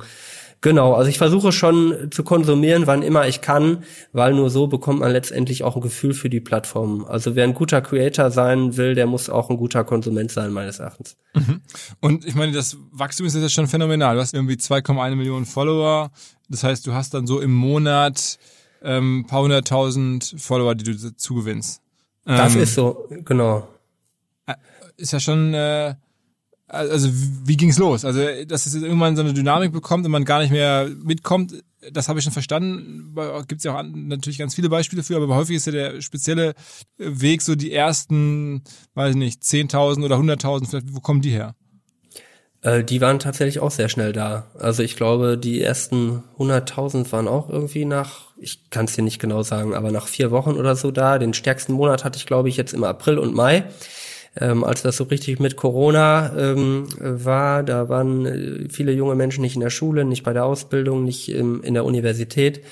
Speaker 5: Genau, also ich versuche schon zu konsumieren, wann immer ich kann, weil nur so bekommt man letztendlich auch ein Gefühl für die Plattform. Also wer ein guter Creator sein will, der muss auch ein guter Konsument sein, meines Erachtens.
Speaker 1: Mhm. Und ich meine, das Wachstum ist jetzt schon phänomenal. Du hast irgendwie 2,1 Millionen Follower. Das heißt, du hast dann so im Monat ähm, paar hunderttausend Follower, die du zugewinnst.
Speaker 5: Das ähm, ist so, genau.
Speaker 1: Äh, ist ja schon äh, also wie ging's los? Also, dass es irgendwann so eine Dynamik bekommt und man gar nicht mehr mitkommt, das habe ich schon verstanden. Gibt es ja auch natürlich ganz viele Beispiele für, aber häufig ist ja der spezielle Weg so die ersten, weiß ich nicht, 10.000 oder 100.000, vielleicht, wo kommen die her?
Speaker 5: Äh, die waren tatsächlich auch sehr schnell da. Also ich glaube, die ersten 100.000 waren auch irgendwie nach, ich kann es dir nicht genau sagen, aber nach vier Wochen oder so da. Den stärksten Monat hatte ich, glaube ich, jetzt im April und Mai ähm, als das so richtig mit Corona ähm, war, da waren äh, viele junge Menschen nicht in der Schule, nicht bei der Ausbildung, nicht im, in der Universität.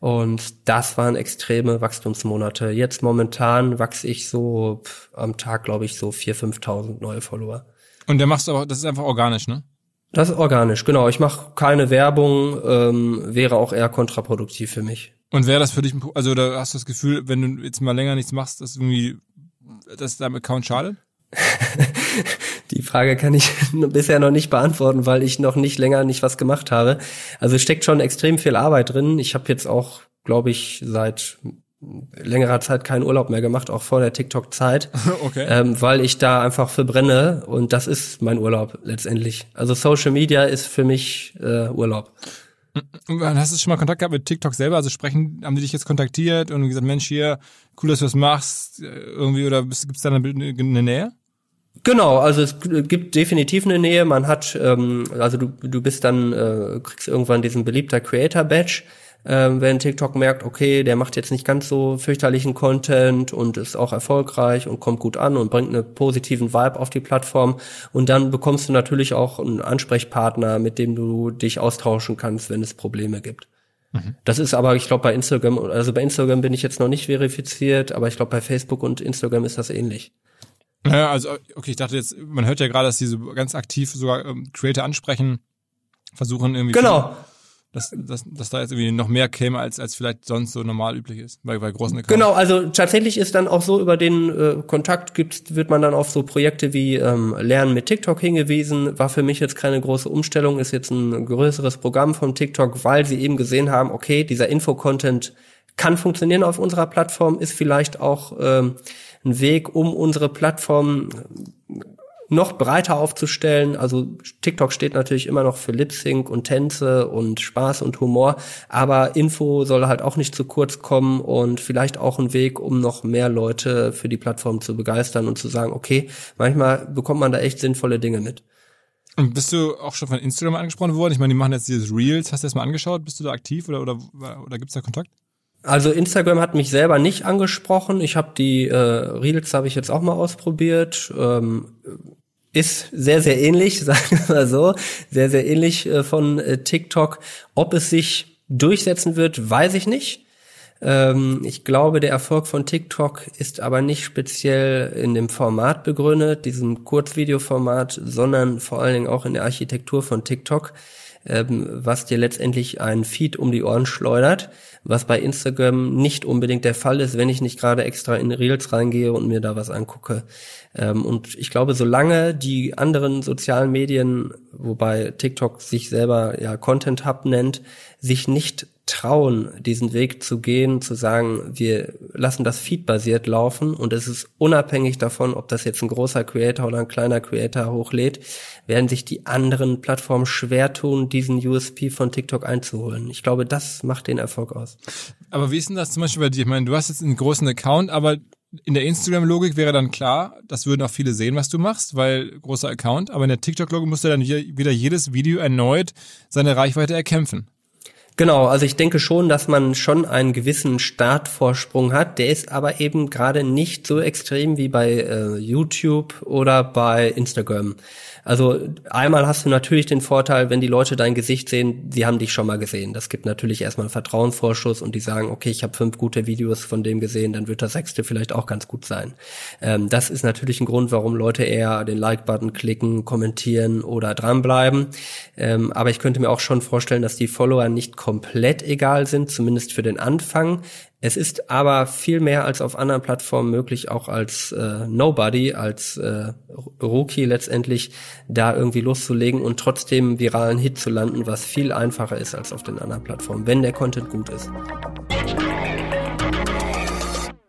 Speaker 5: Und das waren extreme Wachstumsmonate. Jetzt momentan wachse ich so pff, am Tag, glaube ich, so 4.000, 5.000 neue Follower.
Speaker 1: Und der machst du aber, das ist einfach organisch, ne?
Speaker 5: Das ist organisch, genau. Ich mache keine Werbung, ähm, wäre auch eher kontraproduktiv für mich.
Speaker 1: Und wäre das für dich, also da hast du das Gefühl, wenn du jetzt mal länger nichts machst, dass irgendwie, dass deinem Account schadet? [laughs]
Speaker 5: Die Frage kann ich [laughs] bisher noch nicht beantworten, weil ich noch nicht länger nicht was gemacht habe. Also steckt schon extrem viel Arbeit drin. Ich habe jetzt auch, glaube ich, seit längerer Zeit keinen Urlaub mehr gemacht, auch vor der TikTok-Zeit, [laughs] okay. ähm, weil ich da einfach verbrenne und das ist mein Urlaub letztendlich. Also Social Media ist für mich äh, Urlaub.
Speaker 1: Hast du schon mal Kontakt gehabt mit TikTok selber? Also sprechen, haben die dich jetzt kontaktiert und gesagt, Mensch, hier, cool, dass du das machst, irgendwie, oder gibt es da eine, eine Nähe?
Speaker 5: Genau, also es gibt definitiv eine Nähe. Man hat, ähm, also du, du bist dann, äh, kriegst irgendwann diesen beliebter Creator-Badge, äh, wenn TikTok merkt, okay, der macht jetzt nicht ganz so fürchterlichen Content und ist auch erfolgreich und kommt gut an und bringt einen positiven Vibe auf die Plattform. Und dann bekommst du natürlich auch einen Ansprechpartner, mit dem du dich austauschen kannst, wenn es Probleme gibt. Mhm. Das ist aber, ich glaube, bei Instagram, also bei Instagram bin ich jetzt noch nicht verifiziert, aber ich glaube, bei Facebook und Instagram ist das ähnlich.
Speaker 1: Ja, also, okay, ich dachte jetzt, man hört ja gerade, dass diese ganz aktiv sogar ähm, Creator ansprechen, versuchen irgendwie.
Speaker 5: Genau.
Speaker 1: Dass, dass, dass da jetzt irgendwie noch mehr käme, als, als vielleicht sonst so normal üblich ist, bei, bei großen
Speaker 5: Accounts. Genau, also tatsächlich ist dann auch so, über den äh, Kontakt gibt, wird man dann auf so Projekte wie ähm, Lernen mit TikTok hingewiesen. War für mich jetzt keine große Umstellung, ist jetzt ein größeres Programm von TikTok, weil sie eben gesehen haben, okay, dieser Info-Content kann funktionieren auf unserer Plattform, ist vielleicht auch ähm, ein Weg, um unsere Plattform noch breiter aufzustellen. Also TikTok steht natürlich immer noch für Lip Sync und Tänze und Spaß und Humor, aber Info soll halt auch nicht zu kurz kommen und vielleicht auch ein Weg, um noch mehr Leute für die Plattform zu begeistern und zu sagen, okay, manchmal bekommt man da echt sinnvolle Dinge mit.
Speaker 1: Und bist du auch schon von Instagram angesprochen worden? Ich meine, die machen jetzt dieses Reels. Hast du das mal angeschaut? Bist du da aktiv oder, oder, oder gibt es da Kontakt?
Speaker 5: Also Instagram hat mich selber nicht angesprochen. Ich habe die äh, Reels habe ich jetzt auch mal ausprobiert. Ähm, ist sehr sehr ähnlich, [laughs] sagen wir mal so, sehr sehr ähnlich äh, von äh, TikTok. Ob es sich durchsetzen wird, weiß ich nicht. Ähm, ich glaube, der Erfolg von TikTok ist aber nicht speziell in dem Format begründet, diesem Kurzvideoformat, sondern vor allen Dingen auch in der Architektur von TikTok. ähm, was dir letztendlich einen Feed um die Ohren schleudert, was bei Instagram nicht unbedingt der Fall ist, wenn ich nicht gerade extra in Reels reingehe und mir da was angucke. Ähm, und ich glaube, solange die anderen sozialen Medien, wobei TikTok sich selber ja Content Hub nennt, sich nicht trauen, diesen Weg zu gehen, zu sagen, wir lassen das Feed-basiert laufen und es ist unabhängig davon, ob das jetzt ein großer Creator oder ein kleiner Creator hochlädt, werden sich die anderen Plattformen schwer tun, diesen USP von TikTok einzuholen. Ich glaube, das macht den Erfolg aus.
Speaker 1: Aber wie ist denn das zum Beispiel bei dir? Ich meine, du hast jetzt einen großen Account, aber in der Instagram-Logik wäre dann klar, das würden auch viele sehen, was du machst, weil großer Account, aber in der TikTok-Logik musst du dann wieder jedes Video erneut seine Reichweite erkämpfen.
Speaker 5: Genau, also ich denke schon, dass man schon einen gewissen Startvorsprung hat. Der ist aber eben gerade nicht so extrem wie bei äh, YouTube oder bei Instagram. Also einmal hast du natürlich den Vorteil, wenn die Leute dein Gesicht sehen, sie haben dich schon mal gesehen. Das gibt natürlich erstmal einen Vertrauensvorschuss und die sagen, okay, ich habe fünf gute Videos von dem gesehen, dann wird das sechste vielleicht auch ganz gut sein. Ähm, das ist natürlich ein Grund, warum Leute eher den Like-Button klicken, kommentieren oder dranbleiben. Ähm, aber ich könnte mir auch schon vorstellen, dass die Follower nicht komplett egal sind, zumindest für den Anfang. Es ist aber viel mehr als auf anderen Plattformen möglich, auch als äh, Nobody, als äh, Rookie letztendlich da irgendwie loszulegen und trotzdem viralen Hit zu landen, was viel einfacher ist als auf den anderen Plattformen, wenn der Content gut ist.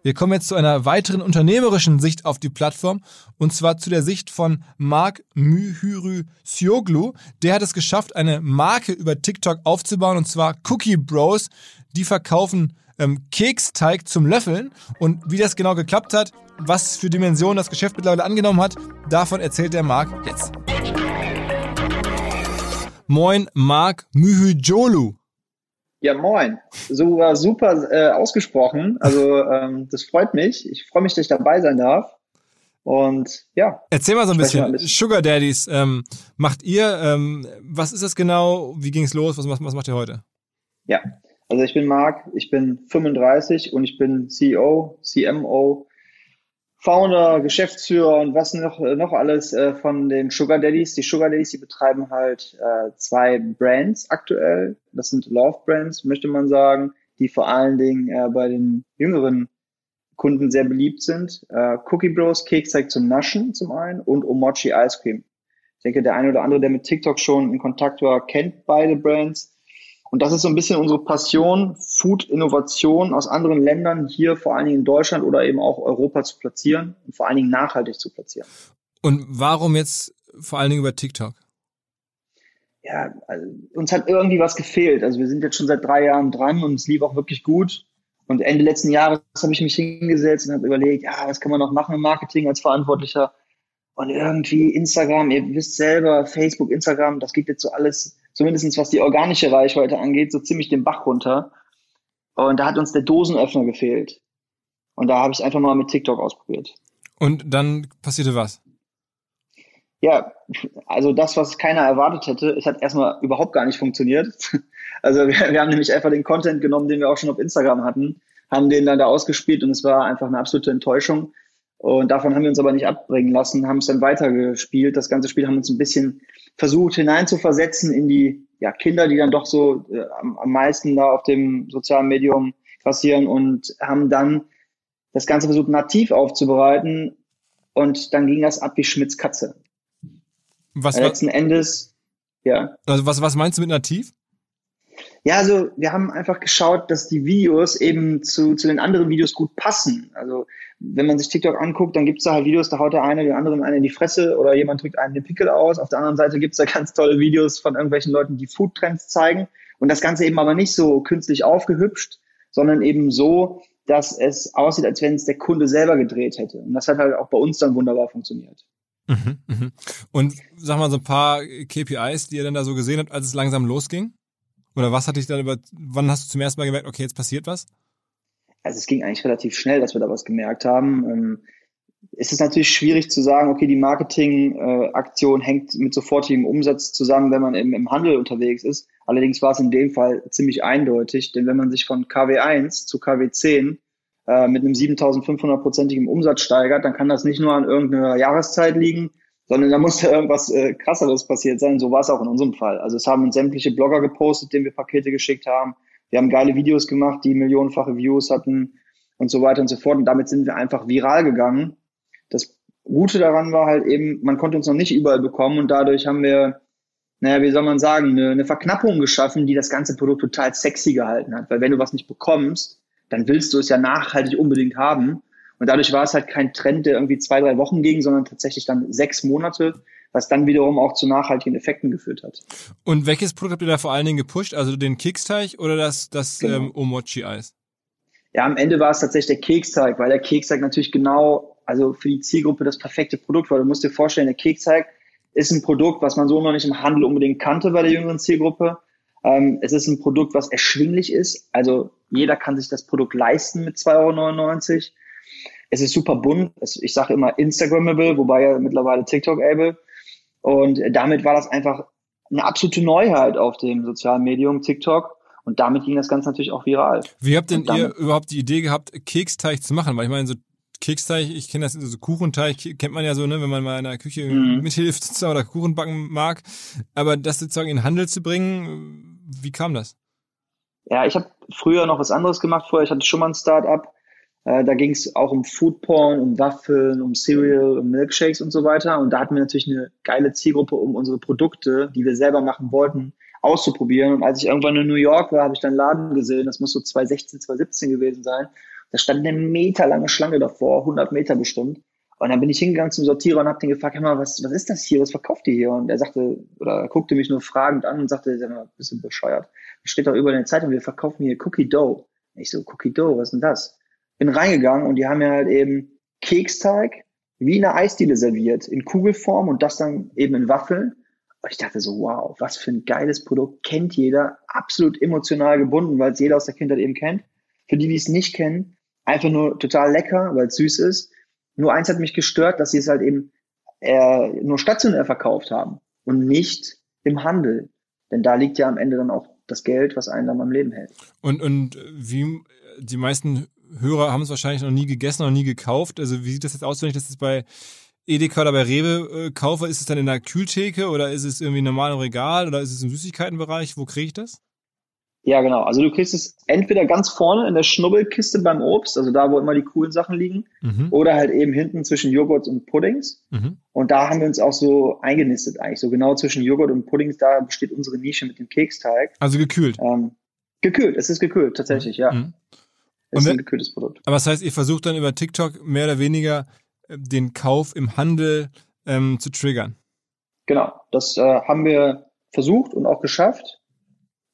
Speaker 1: Wir kommen jetzt zu einer weiteren unternehmerischen Sicht auf die Plattform und zwar zu der Sicht von Mark Mühürü Sioglu. Der hat es geschafft, eine Marke über TikTok aufzubauen und zwar Cookie Bros. Die verkaufen ähm, Keksteig zum Löffeln. Und wie das genau geklappt hat, was für Dimensionen das Geschäft mittlerweile angenommen hat, davon erzählt der Marc jetzt. Moin, Marc Mühüjolu.
Speaker 2: Ja, moin. So war super äh, ausgesprochen. Also ähm, das freut mich. Ich freue mich, dass ich dabei sein darf. Und ja.
Speaker 1: Erzähl mal so ein bisschen. bisschen. Sugar Daddies ähm, macht ihr. Ähm, was ist das genau? Wie ging es los? Was, was macht ihr heute?
Speaker 2: Ja, also ich bin Marc, ich bin 35 und ich bin CEO, CMO, Founder, Geschäftsführer und was noch, noch alles äh, von den Sugar Daddies. Die Sugar Daddies, die betreiben halt äh, zwei Brands aktuell. Das sind Love Brands, möchte man sagen, die vor allen Dingen äh, bei den jüngeren Kunden sehr beliebt sind. Äh, Cookie Bros, Keksteig zum Naschen zum einen und Omochi Ice Cream. Ich denke, der eine oder andere, der mit TikTok schon in Kontakt war, kennt beide Brands. Und das ist so ein bisschen unsere Passion, Food-Innovation aus anderen Ländern hier vor allen Dingen in Deutschland oder eben auch Europa zu platzieren und vor allen Dingen nachhaltig zu platzieren.
Speaker 1: Und warum jetzt vor allen Dingen über TikTok?
Speaker 2: Ja, also uns hat irgendwie was gefehlt. Also wir sind jetzt schon seit drei Jahren dran und es lief auch wirklich gut. Und Ende letzten Jahres habe ich mich hingesetzt und habe überlegt, ja, was kann man noch machen im Marketing als Verantwortlicher? Und irgendwie Instagram, ihr wisst selber, Facebook, Instagram, das geht jetzt so alles zumindestens was die organische Reichweite angeht, so ziemlich den Bach runter. Und da hat uns der Dosenöffner gefehlt. Und da habe ich einfach mal mit TikTok ausprobiert.
Speaker 1: Und dann passierte was?
Speaker 2: Ja, also das, was keiner erwartet hätte, es hat erstmal überhaupt gar nicht funktioniert. [laughs] Also wir, wir haben nämlich einfach den Content genommen, den wir auch schon auf Instagram hatten, haben den dann da ausgespielt und es war einfach eine absolute Enttäuschung. Und davon haben wir uns aber nicht abbringen lassen, haben es dann weitergespielt. Das ganze Spiel haben uns ein bisschen versucht hineinzuversetzen in die ja, Kinder, die dann doch so äh, am, am meisten da auf dem sozialen Medium passieren und haben dann das Ganze versucht nativ aufzubereiten und dann ging das ab wie Schmitz Katze. Was, letzten Endes, ja.
Speaker 1: Also was, was meinst du mit nativ?
Speaker 2: Ja, also wir haben einfach geschaut, dass die Videos eben zu, zu den anderen Videos gut passen. Also wenn man sich TikTok anguckt, dann gibt's da halt Videos, da haut der eine den anderen einen in die Fresse oder jemand drückt einen den Pickel aus. Auf der anderen Seite gibt's da ganz tolle Videos von irgendwelchen Leuten, die Foodtrends zeigen. Und das Ganze eben aber nicht so künstlich aufgehübscht, sondern eben so, dass es aussieht, als wenn es der Kunde selber gedreht hätte. Und das hat halt auch bei uns dann wunderbar funktioniert.
Speaker 1: Mhm, mh. Und sag mal so ein paar KPIs, die ihr dann da so gesehen habt, als es langsam losging? Oder was hat dich dann über, wann hast du zum ersten Mal gemerkt, okay, jetzt passiert was?
Speaker 2: Also es ging eigentlich relativ schnell, dass wir da was gemerkt haben. Ähm, es ist natürlich schwierig zu sagen, okay, die Marketingaktion äh, hängt mit sofortigem Umsatz zusammen, wenn man im, im Handel unterwegs ist. Allerdings war es in dem Fall ziemlich eindeutig, denn wenn man sich von KW1 zu KW10 äh, mit einem 7500-prozentigen Umsatz steigert, dann kann das nicht nur an irgendeiner Jahreszeit liegen, sondern da musste irgendwas äh, krasseres passiert sein. So war es auch in unserem Fall. Also es haben uns sämtliche Blogger gepostet, denen wir Pakete geschickt haben. Wir haben geile Videos gemacht, die millionenfache Views hatten und so weiter und so fort. Und damit sind wir einfach viral gegangen. Das Gute daran war halt eben, man konnte uns noch nicht überall bekommen und dadurch haben wir, naja, wie soll man sagen, eine, eine Verknappung geschaffen, die das ganze Produkt total sexy gehalten hat. Weil wenn du was nicht bekommst, dann willst du es ja nachhaltig unbedingt haben. Und dadurch war es halt kein Trend, der irgendwie zwei, drei Wochen ging, sondern tatsächlich dann sechs Monate, was dann wiederum auch zu nachhaltigen Effekten geführt hat.
Speaker 1: Und welches Produkt habt ihr da vor allen Dingen gepusht? Also den Keksteig oder das, das genau. ähm, Omochi-Eis?
Speaker 2: Ja, am Ende war es tatsächlich der Keksteig, weil der Keksteig natürlich genau, also für die Zielgruppe das perfekte Produkt war. Du musst dir vorstellen, der Keksteig ist ein Produkt, was man so noch nicht im Handel unbedingt kannte bei der jüngeren Zielgruppe. Ähm, es ist ein Produkt, was erschwinglich ist. Also jeder kann sich das Produkt leisten mit 2,99 Euro. Es ist super bunt. Ich sage immer Instagrammable, wobei ja mittlerweile TikTok-able. Und damit war das einfach eine absolute Neuheit auf dem sozialen Medium TikTok. Und damit ging das Ganze natürlich auch viral.
Speaker 1: Wie habt denn ihr überhaupt die Idee gehabt, Keksteig zu machen? Weil ich meine, so Keksteig, ich kenne das, so Kuchenteig kennt man ja so, ne, wenn man mal in der Küche mhm. mithilft [laughs] oder Kuchen backen mag. Aber das sozusagen in Handel zu bringen, wie kam das?
Speaker 2: Ja, ich habe früher noch was anderes gemacht vorher. Ich hatte schon mal ein Start-up. Äh, da ging es auch um Foodporn, um Waffeln, um Cereal, um Milkshakes und so weiter. Und da hatten wir natürlich eine geile Zielgruppe, um unsere Produkte, die wir selber machen wollten, auszuprobieren. Und als ich irgendwann in New York war, habe ich dann Laden gesehen, das muss so 2016, 2017 gewesen sein. Da stand eine meterlange Schlange davor, 100 Meter bestimmt. Und dann bin ich hingegangen zum Sortierer und habe den gefragt, mal, was, was ist das hier, was verkauft ihr hier? Und er sagte, oder er guckte mich nur fragend an und sagte, sag mal, bist du bescheuert? Das steht doch über in der Zeitung, wir verkaufen hier Cookie Dough. Ich so, Cookie Dough, was ist denn das? Bin reingegangen und die haben mir halt eben Keksteig wie eine Eisdiele serviert, in Kugelform und das dann eben in Waffeln. Und ich dachte so, wow, was für ein geiles Produkt, kennt jeder, absolut emotional gebunden, weil es jeder aus der Kindheit eben kennt. Für die, die es nicht kennen, einfach nur total lecker, weil es süß ist. Nur eins hat mich gestört, dass sie es halt eben äh, nur stationär verkauft haben und nicht im Handel. Denn da liegt ja am Ende dann auch das Geld, was einen dann am Leben hält.
Speaker 1: Und, und wie die meisten Hörer haben es wahrscheinlich noch nie gegessen, noch nie gekauft. Also wie sieht das jetzt aus, wenn ich das jetzt bei Edeka oder bei Rewe äh, kaufe, ist es dann in der Kühltheke oder ist es irgendwie normal im Regal oder ist es im Süßigkeitenbereich? Wo kriege ich das?
Speaker 2: Ja, genau. Also du kriegst es entweder ganz vorne in der Schnubbelkiste beim Obst, also da, wo immer die coolen Sachen liegen, mhm. oder halt eben hinten zwischen Joghurt und Puddings. Mhm. Und da haben wir uns auch so eingenistet eigentlich. So genau zwischen Joghurt und Puddings, da besteht unsere Nische mit dem Keksteig.
Speaker 1: Also gekühlt?
Speaker 2: Ähm, gekühlt, es ist gekühlt, tatsächlich, ja. Es ist ein gekühltes Produkt.
Speaker 1: Aber das heißt, ihr versucht dann über TikTok mehr oder weniger den Kauf im Handel ähm, zu triggern.
Speaker 2: Genau, das äh, haben wir versucht und auch geschafft,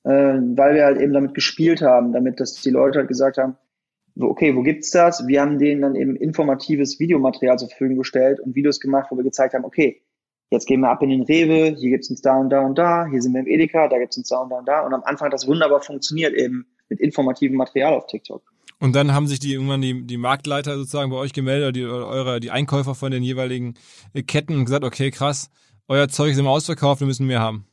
Speaker 2: äh, weil wir halt eben damit gespielt haben, damit dass die Leute halt gesagt haben, okay, wo gibt's das? Wir haben denen dann eben informatives Videomaterial zur Verfügung gestellt und Videos gemacht, wo wir gezeigt haben, okay, jetzt gehen wir ab in den Rewe, hier gibt's uns da und da und da, hier sind wir im Edeka, da gibt's uns da und da und da. Und am Anfang hat das wunderbar funktioniert eben mit informativem Material auf TikTok.
Speaker 1: Und dann haben sich die irgendwann die, die Marktleiter sozusagen bei euch gemeldet, die, eure, die Einkäufer von den jeweiligen äh, Ketten und gesagt, okay, krass, euer Zeug ist immer ausverkauft, wir müssen mehr haben.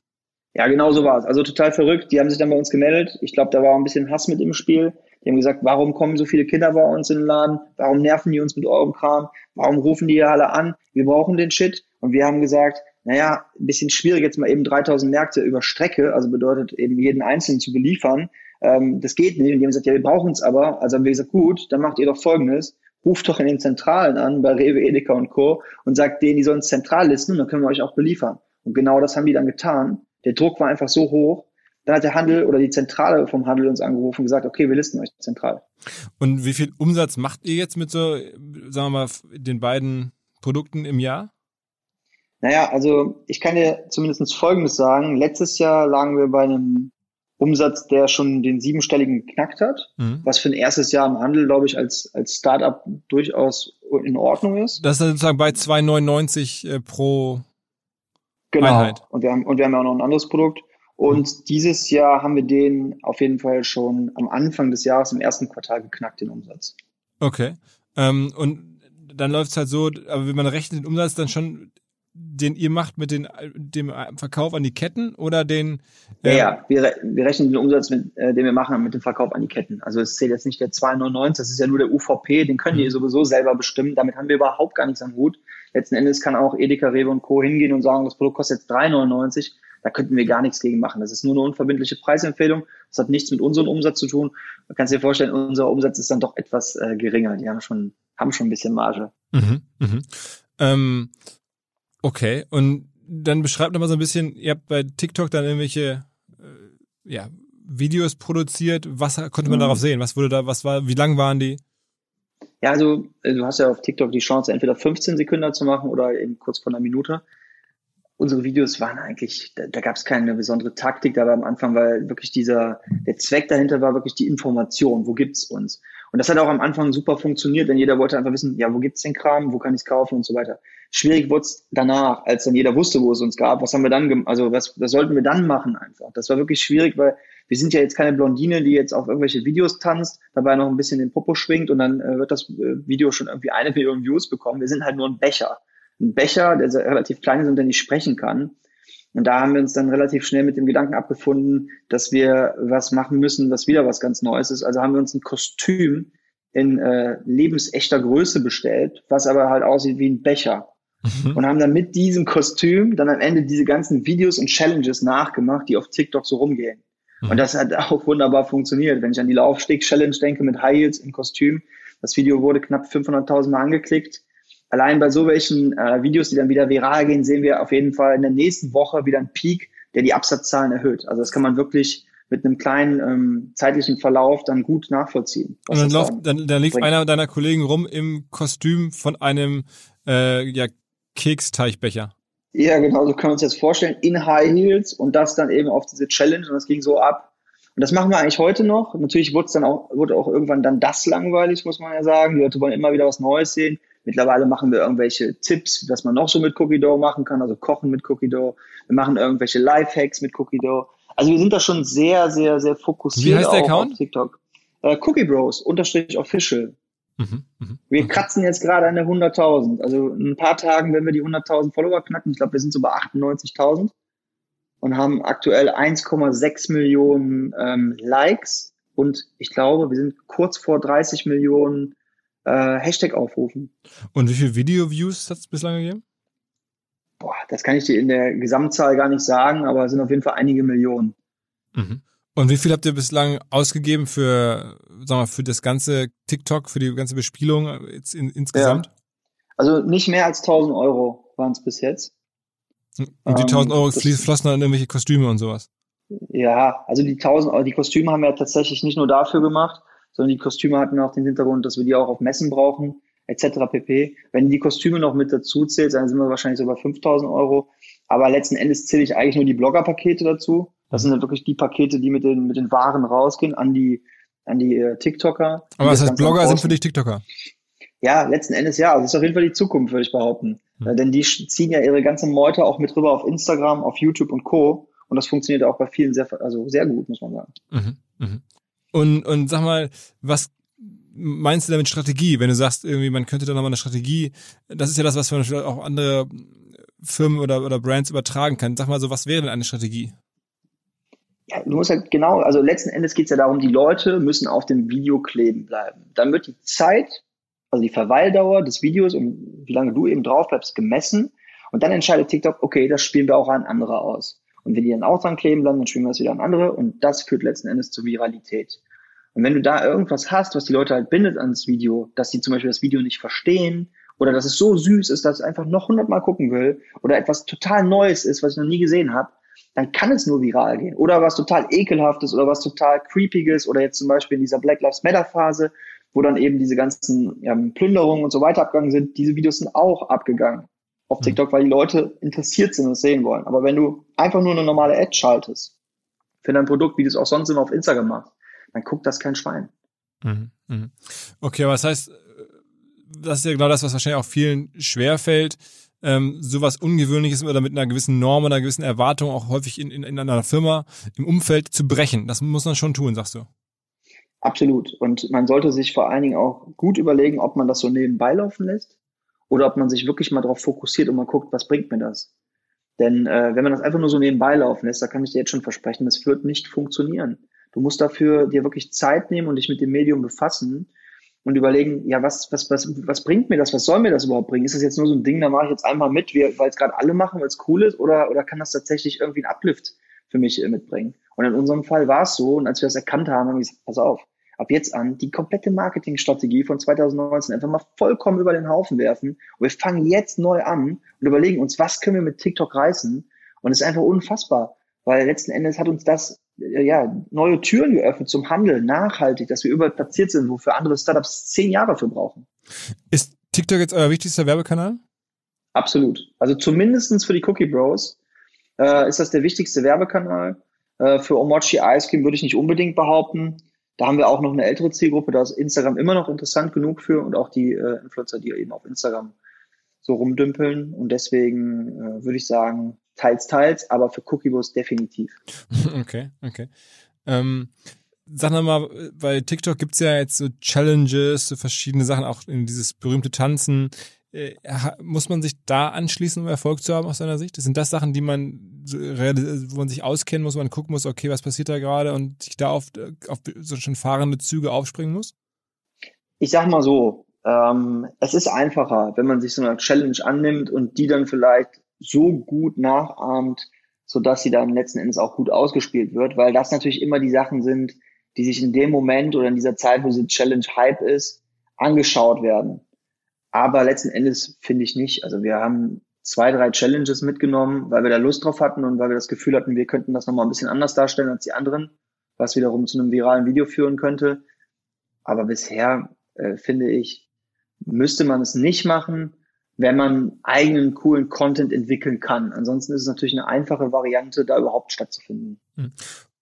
Speaker 2: Ja, genau so war es. Also total verrückt. Die haben sich dann bei uns gemeldet. Ich glaube, da war ein bisschen Hass mit im Spiel. Die haben gesagt, warum kommen so viele Kinder bei uns in den Laden? Warum nerven die uns mit eurem Kram? Warum rufen die hier alle an? Wir brauchen den Shit. Und wir haben gesagt, naja, ein bisschen schwierig jetzt mal eben 3000 Märkte über Strecke, also bedeutet eben jeden Einzelnen zu beliefern ähm, das geht nicht. Und die haben gesagt, ja, wir brauchen es aber. Also haben wir gesagt, gut, dann macht ihr doch Folgendes. Ruft doch in den Zentralen an, bei Rewe, Edeka und Co. und sagt denen, die sollen es zentral listen und dann können wir euch auch beliefern. Und genau das haben die dann getan. Der Druck war einfach so hoch. Dann hat der Handel oder die Zentrale vom Handel uns angerufen und gesagt, okay, wir listen euch zentral.
Speaker 1: Und wie viel Umsatz macht ihr jetzt mit so, sagen wir mal, den beiden Produkten im Jahr?
Speaker 2: Naja, also ich kann dir zumindest Folgendes sagen. Letztes Jahr lagen wir bei einem Umsatz, der schon den siebenstelligen geknackt hat, mhm. was für ein erstes Jahr im Handel, glaube ich, als, als Startup durchaus in Ordnung ist.
Speaker 1: Das ist sozusagen bei 2,99 äh, pro
Speaker 2: genau.
Speaker 1: Einheit.
Speaker 2: Und wir haben, und wir haben ja auch noch ein anderes Produkt. Und mhm. dieses Jahr haben wir den auf jeden Fall schon am Anfang des Jahres im ersten Quartal geknackt, den Umsatz.
Speaker 1: Okay. Ähm, und dann läuft es halt so, aber wenn man rechnet den Umsatz dann schon den ihr macht mit den, dem Verkauf an die Ketten oder den?
Speaker 2: Äh ja, ja, wir, wir rechnen den Umsatz, mit, äh, den wir machen, mit dem Verkauf an die Ketten. Also es zählt jetzt nicht der 2,99, das ist ja nur der UVP, den können die mhm. sowieso selber bestimmen. Damit haben wir überhaupt gar nichts am Hut. Letzten Endes kann auch Edeka, Rewe und Co. hingehen und sagen, das Produkt kostet jetzt 3,99. Da könnten wir gar nichts gegen machen. Das ist nur eine unverbindliche Preisempfehlung. Das hat nichts mit unserem Umsatz zu tun. Man kann sich vorstellen, unser Umsatz ist dann doch etwas äh, geringer. Die haben schon, haben schon ein bisschen Marge.
Speaker 1: Mhm, mhm. Ähm, okay, und dann beschreibt noch mal so ein bisschen, ihr habt bei TikTok dann irgendwelche äh, ja, Videos produziert. Was konnte man mhm. darauf sehen? Was wurde da, was war, wie lang waren die?
Speaker 2: Ja, also äh, du hast ja auf TikTok die Chance, entweder 15 Sekunden zu machen oder eben kurz vor einer Minute. Unsere Videos waren eigentlich, da, da gab es keine besondere Taktik dabei am Anfang, weil wirklich dieser, der Zweck dahinter war wirklich die Information, wo gibt's uns? Und das hat auch am Anfang super funktioniert, denn jeder wollte einfach wissen, ja, wo gibt's den Kram, wo kann ich's kaufen und so weiter. Schwierig wurde es danach, als dann jeder wusste, wo es uns gab. Was haben wir dann, also was, was sollten wir dann machen einfach? Das war wirklich schwierig, weil wir sind ja jetzt keine Blondine, die jetzt auf irgendwelche Videos tanzt, dabei noch ein bisschen den Popo schwingt und dann äh, wird das äh, Video schon irgendwie eine Million Views bekommen. Wir sind halt nur ein Becher. Ein Becher, der relativ klein ist und der nicht sprechen kann. Und da haben wir uns dann relativ schnell mit dem Gedanken abgefunden, dass wir was machen müssen, was wieder was ganz Neues ist. Also haben wir uns ein Kostüm in äh, lebensechter Größe bestellt, was aber halt aussieht wie ein Becher. Mhm. Und haben dann mit diesem Kostüm dann am Ende diese ganzen Videos und Challenges nachgemacht, die auf TikTok so rumgehen. Mhm. Und das hat auch wunderbar funktioniert. Wenn ich an die Laufsteg-Challenge denke mit High Heels im Kostüm, das Video wurde knapp 500.000 Mal angeklickt. Allein bei so welchen äh, Videos, die dann wieder viral gehen, sehen wir auf jeden Fall in der nächsten Woche wieder einen Peak, der die Absatzzahlen erhöht. Also das kann man wirklich mit einem kleinen ähm, zeitlichen Verlauf dann gut nachvollziehen.
Speaker 1: Und dann, läuft, dann, dann liegt bringt. einer deiner Kollegen rum im Kostüm von einem äh, ja, Keksteichbecher.
Speaker 2: Ja, genau, so können wir uns jetzt vorstellen, in High Heels und das dann eben auf diese Challenge und das ging so ab. Und das machen wir eigentlich heute noch. Natürlich wurde es dann auch, wurde auch irgendwann dann das langweilig, muss man ja sagen. Die Leute wollen immer wieder was Neues sehen. Mittlerweile machen wir irgendwelche Tipps, was man noch so mit Cookie Dough machen kann, also kochen mit Cookie Dough. Wir machen irgendwelche Lifehacks mit Cookie Dough. Also wir sind da schon sehr, sehr, sehr fokussiert
Speaker 1: Wie heißt der Account?
Speaker 2: auf TikTok. Äh, Cookie Bros, unterstrich official. Mhm, mh, wir mhm. kratzen jetzt gerade an der 100.000. Also in ein paar Tagen, wenn wir die 100.000 Follower knacken, ich glaube, wir sind so bei 98.000 und haben aktuell 1,6 Millionen ähm, Likes und ich glaube, wir sind kurz vor 30 Millionen äh, Hashtag-Aufrufen.
Speaker 1: Und wie viele Video-Views hat es bislang gegeben?
Speaker 2: Boah, das kann ich dir in der Gesamtzahl gar nicht sagen, aber es sind auf jeden Fall einige Millionen.
Speaker 1: Mhm. Und wie viel habt ihr bislang ausgegeben für, sagen wir, für das ganze TikTok, für die ganze Bespielung jetzt in, insgesamt? Ja.
Speaker 2: Also nicht mehr als 1000 Euro waren es bis jetzt.
Speaker 1: Und die 1000 Euro ähm, flossen dann in irgendwelche Kostüme und sowas?
Speaker 2: Ja, also die 1000 Euro, die Kostüme haben wir tatsächlich nicht nur dafür gemacht, sondern die Kostüme hatten auch den Hintergrund, dass wir die auch auf Messen brauchen, etc. pp. Wenn die Kostüme noch mit dazu zählt, dann sind wir wahrscheinlich so bei 5000 Euro. Aber letzten Endes zähle ich eigentlich nur die Blogger-Pakete dazu. Das sind dann wirklich die Pakete, die mit den, mit den Waren rausgehen an die, an die äh, TikToker.
Speaker 1: Aber was heißt Blogger sind für dich TikToker?
Speaker 2: Ja, letzten Endes ja. Also das ist auf jeden Fall die Zukunft, würde ich behaupten. Hm. Äh, denn die ziehen ja ihre ganze Meute auch mit rüber auf Instagram, auf YouTube und Co. Und das funktioniert auch bei vielen sehr, also sehr gut, muss man sagen. Mhm,
Speaker 1: mh. Und, und sag mal, was meinst du damit Strategie? Wenn du sagst, irgendwie, man könnte da nochmal eine Strategie, das ist ja das, was man auch andere Firmen oder, oder Brands übertragen kann. Sag mal so, was wäre denn eine Strategie?
Speaker 2: ja, du musst halt genau, also letzten Endes geht es ja darum, die Leute müssen auf dem Video kleben bleiben. Dann wird die Zeit, also die Verweildauer des Videos und wie lange du eben drauf bleibst, gemessen. Und dann entscheidet TikTok, okay, das spielen wir auch an andere aus. Und wenn die dann auch dran kleben bleiben, dann wir das wieder an andere. Und das führt letzten Endes zur Viralität. Und wenn du da irgendwas hast, was die Leute halt bindet ans Video, dass sie zum Beispiel das Video nicht verstehen oder dass es so süß ist, dass es einfach noch hundertmal gucken will oder etwas total Neues ist, was ich noch nie gesehen habe, dann kann es nur viral gehen. Oder was total ekelhaftes oder was total creepiges oder jetzt zum Beispiel in dieser Black Lives Matter Phase, wo dann eben diese ganzen ja, Plünderungen und so weiter abgegangen sind. Diese Videos sind auch abgegangen auf mhm. TikTok, weil die Leute interessiert sind und es sehen wollen. Aber wenn du einfach nur eine normale Ad schaltest für dein Produkt, wie du es auch sonst immer auf Instagram machst, dann guckt das kein Schwein.
Speaker 1: Mhm. mhm. Okay, aber das heißt, das ist ja genau das, was wahrscheinlich auch vielen schwerfällt, ähm, sowas Ungewöhnliches oder mit einer gewissen Norm oder einer gewissen Erwartung auch häufig in, in, in einer Firma im Umfeld zu brechen. Das muss man schon tun, sagst du.
Speaker 2: Absolut. Und man sollte sich vor allen Dingen auch gut überlegen, ob man das so nebenbei laufen lässt oder ob man sich wirklich mal darauf fokussiert und mal guckt, was bringt mir das. Denn äh, wenn man das einfach nur so nebenbei laufen lässt, da kann ich dir jetzt schon versprechen, das wird nicht funktionieren. Du musst dafür dir wirklich Zeit nehmen und dich mit dem Medium befassen und überlegen, ja, was, was, was, was bringt mir das? Was soll mir das überhaupt bringen? Ist das jetzt nur so ein Ding, da mache ich jetzt einmal mit, weil es gerade alle machen, weil es cool ist, oder, oder kann das tatsächlich irgendwie einen Uplift für mich äh, mitbringen? Und in unserem Fall war es so, und als wir das erkannt haben, haben wir gesagt, pass auf, ab jetzt an die komplette Marketingstrategie von 2019 einfach mal vollkommen über den Haufen werfen. Und wir fangen jetzt neu an und überlegen uns, was können wir mit TikTok reißen? Und es ist einfach unfassbar, weil letzten Endes hat uns das äh, ja, neue Türen geöffnet zum Handel, nachhaltig, dass wir überall platziert sind, wofür andere Startups zehn Jahre für brauchen.
Speaker 1: Ist TikTok jetzt euer wichtigster Werbekanal?
Speaker 2: Absolut. Also zumindestens für die Cookie Bros äh, ist das der wichtigste Werbekanal. Äh, für Omochi Ice Cream würde ich nicht unbedingt behaupten. Da haben wir auch noch eine ältere Zielgruppe, da ist Instagram immer noch interessant genug für und auch die äh, Influencer, die eben auf Instagram so rumdümpeln. Und deswegen äh, würde ich sagen, teils, teils, aber für Cookiebus definitiv. [laughs]
Speaker 1: Okay, okay. Ähm, sag nochmal, bei TikTok gibt's ja jetzt so Challenges, so verschiedene Sachen, auch in dieses berühmte Tanzen. Äh, muss man sich da anschließen, um Erfolg zu haben aus deiner Sicht? Sind das Sachen, die man, wo man sich auskennen muss, wo man gucken muss, okay, was passiert da gerade und sich da auf, auf so schon fahrende Züge aufspringen muss?
Speaker 2: Ich sag mal so, ähm, es ist einfacher, wenn man sich so eine Challenge annimmt und die dann vielleicht so gut nachahmt, so dass sie dann letzten Endes auch gut ausgespielt wird, weil das natürlich immer die Sachen sind, die sich in dem Moment oder in dieser Zeit, wo diese Challenge Hype ist, angeschaut werden. Aber letzten Endes finde ich nicht. Also wir haben zwei, drei Challenges mitgenommen, weil wir da Lust drauf hatten und weil wir das Gefühl hatten, wir könnten das nochmal ein bisschen anders darstellen als die anderen, was wiederum zu einem viralen Video führen könnte. Aber bisher äh, finde ich, müsste man es nicht machen, wenn man eigenen coolen Content entwickeln kann. Ansonsten ist es natürlich eine einfache Variante, da überhaupt stattzufinden.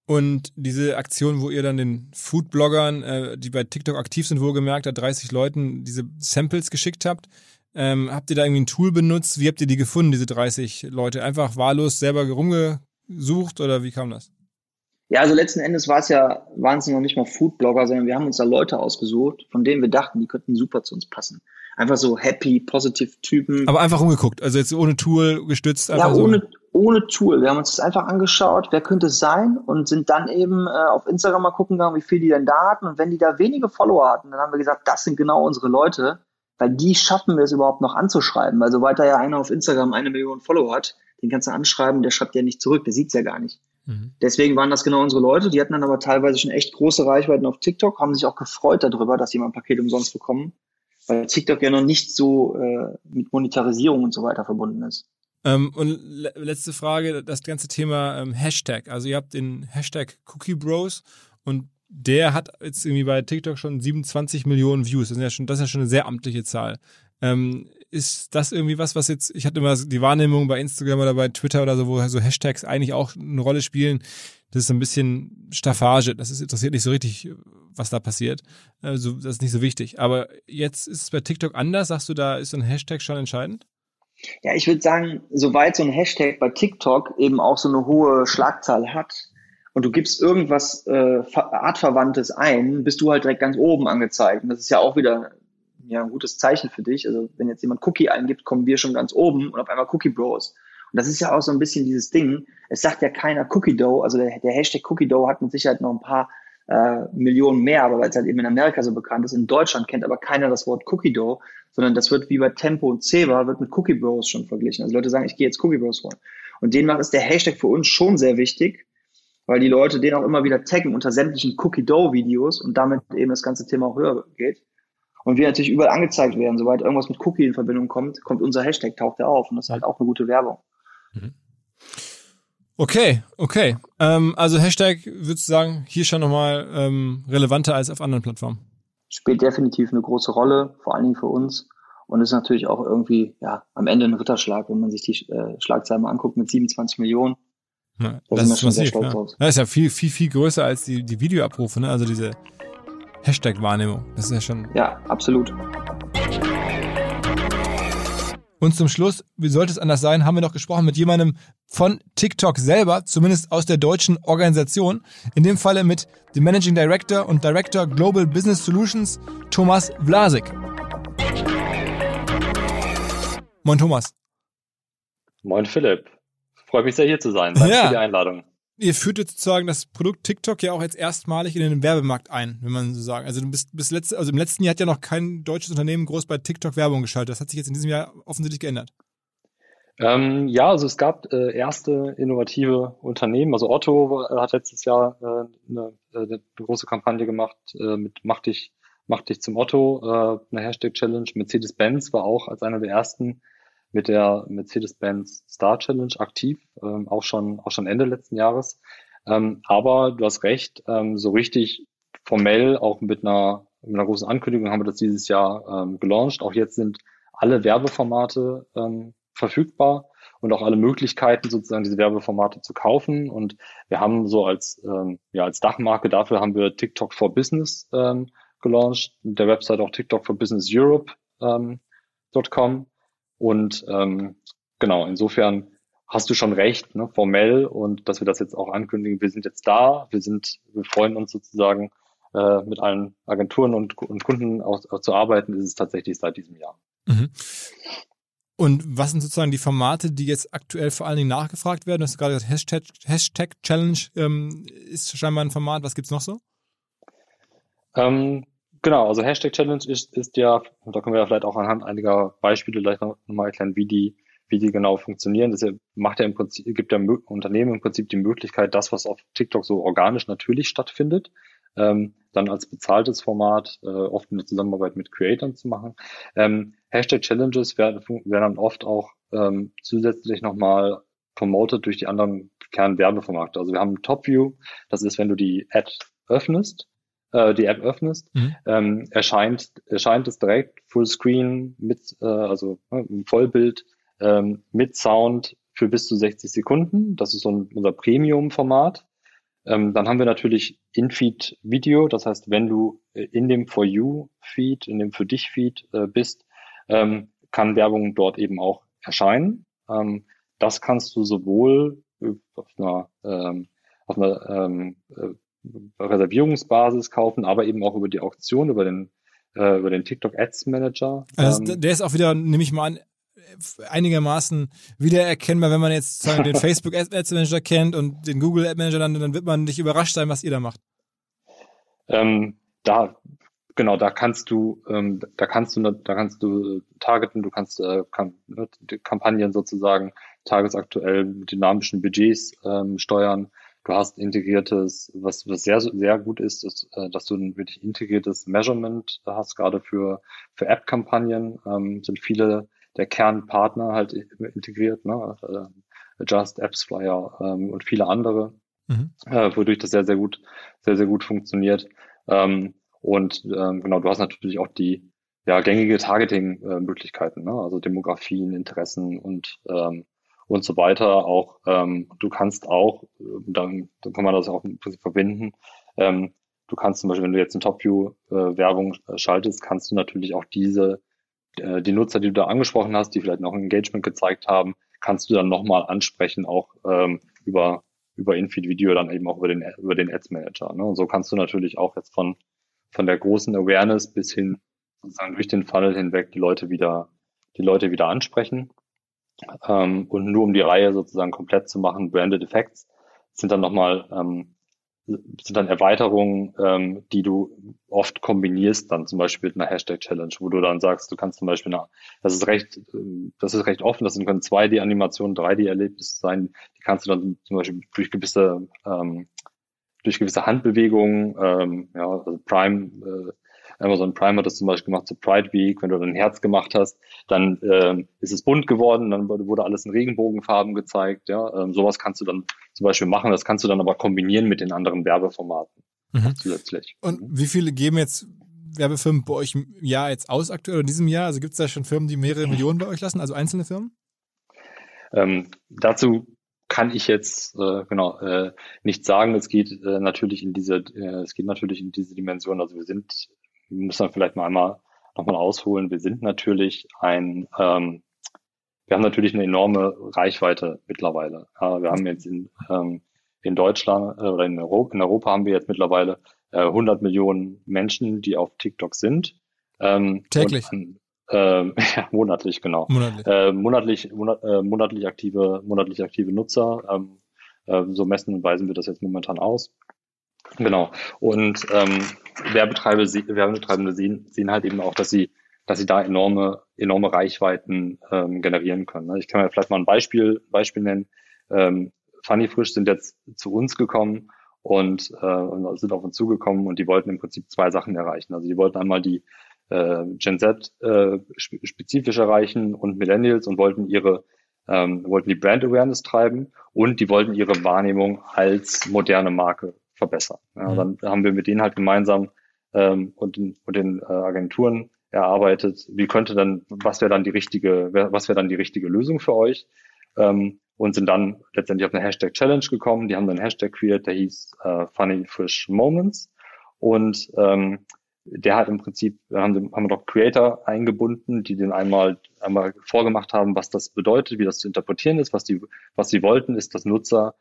Speaker 1: Und diese Aktion, wo ihr dann den Foodbloggern, äh, die bei TikTok aktiv sind, wohlgemerkt, da 30 Leuten diese Samples geschickt habt, ähm, habt ihr da irgendwie ein Tool benutzt? Wie habt ihr die gefunden, diese 30 Leute? Einfach wahllos selber rumgesucht oder wie kam das?
Speaker 2: Ja, also letzten Endes war es ja, waren es noch nicht mal Foodblogger, sondern wir haben uns da Leute ausgesucht, von denen wir dachten, die könnten super zu uns passen einfach so happy, positive Typen.
Speaker 1: Aber einfach umgeguckt, also jetzt ohne Tool gestützt.
Speaker 2: Ja, ohne, so. Ohne Tool. Wir haben uns das einfach angeschaut, wer könnte es sein und sind dann eben äh, auf Instagram mal gucken gegangen, wie viel die denn da hatten. Und wenn die da wenige Follower hatten, dann haben wir gesagt, das sind genau unsere Leute, weil die schaffen wir es überhaupt noch anzuschreiben. Weil sobald da ja einer auf Instagram eine Million Follower hat, den kannst du anschreiben, der schreibt ja nicht zurück, der sieht's ja gar nicht. Mhm. Deswegen waren das genau unsere Leute. Die hatten dann aber teilweise schon echt große Reichweiten auf TikTok, haben sich auch gefreut darüber, dass sie mal ein Paket umsonst bekommen weil TikTok ja noch nicht so äh, mit Monetarisierung und so weiter verbunden ist.
Speaker 1: Ähm, und le letzte Frage, das ganze Thema ähm, Hashtag. Also ihr habt den Hashtag Cookie Bros und der hat jetzt irgendwie bei TikTok schon 27 Millionen Views. Das ist ja schon, das ist ja schon eine sehr amtliche Zahl. Ähm, ist das irgendwie was, was jetzt, ich hatte immer die Wahrnehmung bei Instagram oder bei Twitter oder so, wo so Hashtags eigentlich auch eine Rolle spielen. Das ist ein bisschen Staffage. Das ist, interessiert nicht so richtig, was da passiert. Also, das ist nicht so wichtig. Aber jetzt ist es bei TikTok anders. Sagst du, da ist so ein Hashtag schon entscheidend?
Speaker 2: Ja, ich würde sagen, soweit so ein Hashtag bei TikTok eben auch so eine hohe Schlagzahl hat und du gibst irgendwas äh, Artverwandtes ein, bist du halt direkt ganz oben angezeigt. Und das ist ja auch wieder ja, ein gutes Zeichen für dich. Also wenn jetzt jemand Cookie eingibt, kommen wir schon ganz oben und auf einmal Cookie Bros. Und das ist ja auch so ein bisschen dieses Ding. Es sagt ja keiner Cookie Dough. Also der, der Hashtag Cookie Dough hat mit Sicherheit noch ein paar äh, Millionen mehr, aber weil es halt eben in Amerika so bekannt ist. In Deutschland kennt aber keiner das Wort Cookie Dough, sondern das wird wie bei Tempo und Ceva wird mit Cookie Bros schon verglichen. Also Leute sagen, ich gehe jetzt Cookie Bros holen. Und demnach ist der Hashtag für uns schon sehr wichtig, weil die Leute den auch immer wieder taggen unter sämtlichen Cookie Dough Videos und damit eben das ganze Thema auch höher geht. Und wir natürlich überall angezeigt werden. Sobald irgendwas mit Cookie in Verbindung kommt, kommt unser Hashtag, taucht er auf. Und das ist halt auch eine gute Werbung. Mhm.
Speaker 1: Okay, okay. Ähm, also Hashtag, würdest du sagen, hier schon nochmal ähm, relevanter als auf anderen Plattformen?
Speaker 2: Spielt definitiv eine große Rolle, vor allen Dingen für uns. Und ist natürlich auch irgendwie ja, am Ende ein Ritterschlag, wenn man sich die äh, Schlagzeilen mal anguckt mit 27 Millionen.
Speaker 1: Ja, da das, ist massiv, ja. Das ist ja viel, viel, viel größer als die, die Videoabrufe, ne? Also diese Hashtag-Wahrnehmung. Das ist ja schon.
Speaker 2: Ja, absolut.
Speaker 1: Und zum Schluss, wie sollte es anders sein, haben wir noch gesprochen mit jemandem von TikTok selber, zumindest aus der deutschen Organisation. In dem Falle mit dem Managing Director und Director Global Business Solutions, Thomas Vlasik. Moin Thomas.
Speaker 6: Moin Philipp. Freut mich sehr hier zu sein. Danke ja. für die Einladung.
Speaker 1: Ihr führt jetzt sozusagen das Produkt TikTok ja auch jetzt erstmalig in den Werbemarkt ein, wenn man so sagen. Also du bist bis letzte, also im letzten Jahr hat ja noch kein deutsches Unternehmen groß bei TikTok Werbung geschaltet. Das hat sich jetzt in diesem Jahr offensichtlich geändert.
Speaker 6: Ähm, ja, also es gab äh, erste innovative Unternehmen. Also Otto hat letztes Jahr äh, eine, äh, eine, große Kampagne gemacht äh, mit Mach dich, mach dich zum Otto, äh, eine Hashtag Challenge. Mercedes-Benz war auch als einer der ersten mit der Mercedes-Benz Star Challenge aktiv, ähm, auch schon auch schon Ende letzten Jahres. Ähm, aber du hast recht, ähm, so richtig formell auch mit einer, mit einer großen Ankündigung haben wir das dieses Jahr ähm, gelauncht. Auch jetzt sind alle Werbeformate ähm, verfügbar und auch alle Möglichkeiten, sozusagen diese Werbeformate zu kaufen. Und wir haben so als, ähm, ja, als Dachmarke dafür haben wir TikTok for Business ähm, gelauncht, mit der Website auch TikTok for Business Europe.com. Ähm, und ähm, genau, insofern hast du schon recht, ne, formell und dass wir das jetzt auch ankündigen, wir sind jetzt da, wir sind, wir freuen uns sozusagen äh, mit allen Agenturen und, und Kunden auch, auch, zu arbeiten, ist es tatsächlich seit diesem Jahr. Mhm.
Speaker 1: Und was sind sozusagen die Formate, die jetzt aktuell vor allen Dingen nachgefragt werden? Du hast gerade gesagt, Hashtag, Hashtag Challenge ähm, ist scheinbar ein Format. Was gibt's noch so?
Speaker 6: Ähm, genau, also Hashtag Challenge ist, ist ja, da können wir ja vielleicht auch anhand einiger Beispiele gleich noch, noch mal erklären, wie die, wie die genau funktionieren. Das macht ja im Prinzip, gibt ja Unternehmen im Prinzip die Möglichkeit, das, was auf TikTok so organisch natürlich stattfindet, ähm, dann als bezahltes Format, äh, oft in der Zusammenarbeit mit Creators zu machen. Ähm, Hashtag Challenges werden, werden dann oft auch ähm, zusätzlich nochmal promoted durch die anderen Kernwerbeformate. Also wir haben Top View, das ist, wenn du die Ad öffnest, äh, die App öffnest, mhm. ähm, erscheint, erscheint es direkt Fullscreen mit, äh, also äh, Vollbild ähm, mit Sound für bis zu 60 Sekunden. Das ist so ein, unser Premium-Format. Ähm, dann haben wir natürlich In-Feed-Video. Das heißt, wenn du äh, in dem For You-Feed, in dem Für dich-Feed äh, bist, ähm, kann Werbung dort eben auch erscheinen. Ähm, das kannst du sowohl auf einer, ähm, auf einer ähm, äh, Reservierungsbasis kaufen, aber eben auch über die Auktion, über den, äh, über den TikTok Ads Manager.
Speaker 1: Also ähm, der ist auch wieder, nehme ich mal an, einigermaßen wiedererkennbar, wenn man jetzt sagen, den [laughs] Facebook Ads Manager kennt und den Google Ad Manager, dann, dann wird man nicht überrascht sein, was ihr da macht.
Speaker 6: Ähm, da genau, da kannst du, ähm, da kannst du, da kannst du targeten, du kannst äh, kann, ne, Kampagnen sozusagen tagesaktuell mit dynamischen Budgets ähm, steuern. Du hast integriertes, was, was sehr, sehr gut ist, ist, äh, dass du ein wirklich integriertes Measurement hast, gerade für, für App-Kampagnen, ähm, sind viele der Kernpartner halt integriert, ne? Äh, Just, Apps Flyer ähm, und viele andere, mhm. äh, wodurch das sehr, sehr gut, sehr, sehr gut funktioniert. Ähm, und ähm, genau, du hast natürlich auch die ja, gängige Targeting-Möglichkeiten, ne? also Demografien, Interessen und ähm, und so weiter. Auch ähm, du kannst auch, äh, dann, dann kann man das auch im Prinzip verbinden. Ähm, du kannst zum Beispiel, wenn du jetzt in TopView-Werbung äh, schaltest, kannst du natürlich auch diese äh, die Nutzer, die du da angesprochen hast, die vielleicht noch Engagement gezeigt haben, kannst du dann nochmal ansprechen, auch ähm, über, über Infeed-Video, dann eben auch über den, über den Ads Manager. Ne? Und so kannst du natürlich auch jetzt von, von der großen Awareness bis hin sozusagen durch den Funnel hinweg die Leute wieder, die Leute wieder ansprechen. Ähm, und nur um die Reihe sozusagen komplett zu machen, Branded Effects sind dann nochmal ähm, sind dann Erweiterungen, ähm, die du oft kombinierst, dann zum Beispiel mit einer Hashtag-Challenge, wo du dann sagst, du kannst zum Beispiel, eine, das ist recht, das ist recht offen, das können 2D-Animationen, 3D-Erlebnisse sein, die kannst du dann zum Beispiel durch gewisse, ähm, durch gewisse Handbewegungen, ähm, ja, also Prime, äh, Amazon Prime hat das zum Beispiel gemacht zur Pride Week, wenn du dann ein Herz gemacht hast, dann ähm, ist es bunt geworden, dann wurde alles in Regenbogenfarben gezeigt, ja, ähm, sowas kannst du dann zum Beispiel machen, das kannst du dann aber kombinieren mit den anderen Werbeformaten mhm. zusätzlich.
Speaker 1: Und wie viele geben jetzt Werbefirmen bei euch im Jahr jetzt aus aktuell in diesem Jahr? Also gibt es da schon Firmen, die mehrere Millionen bei euch lassen, also einzelne Firmen?
Speaker 6: Ähm, dazu kann ich jetzt äh, genau äh, nicht sagen. Es geht äh, natürlich in diese, äh, es geht natürlich in diese Dimension. Also wir sind müssen wir vielleicht mal einmal nochmal ausholen. Wir sind natürlich ein, ähm, wir haben natürlich eine enorme Reichweite mittlerweile. Ja, wir haben jetzt in, ähm, in Deutschland äh, oder in Europa, in Europa haben wir jetzt mittlerweile äh, 100 Millionen Menschen, die auf TikTok sind.
Speaker 1: Ähm, Täglich?
Speaker 6: Und, äh, [laughs] ja, monatlich, genau. Monatlich. Äh, monatlich, monat, äh, monatlich aktive, monatlich aktive Nutzer. Ähm, Äh, so messen und weisen wir das jetzt momentan aus. Genau. Und ähm, Werbetreibende, Werbetreibende sehen, sehen halt eben auch, dass sie, dass sie da enorme, enorme Reichweiten ähm, generieren können. Ne? Ich kann mir vielleicht mal ein Beispiel, Beispiel nennen. Ähm, Funny Frisch sind jetzt zu uns gekommen und, äh, sind auf uns zugekommen und die wollten im Prinzip zwei Sachen erreichen. Also die wollten einmal die äh, Gen Z äh, spezifisch erreichen und Millennials und wollten ihre ähm, wollten die Brand Awareness treiben und die wollten ihre Wahrnehmung als moderne Marke verbessern. Ja, mhm. Dann haben wir mit denen halt gemeinsam ähm, und, den, und den äh, Agenturen erarbeitet, wie könnte dann, was wäre dann die richtige, was wäre dann die richtige Lösung für euch? Ähm, und sind dann letztendlich auf eine Hashtag Challenge gekommen. Die haben dann einen Hashtag kreiert, der hieß äh, Funny Fish Moments. Und ähm, der hat im Prinzip, haben, haben wir noch Creator eingebunden, die den einmal, einmal vorgemacht haben, was das bedeutet, wie das zu interpretieren ist, was die, was sie wollten, ist, dass Nutzer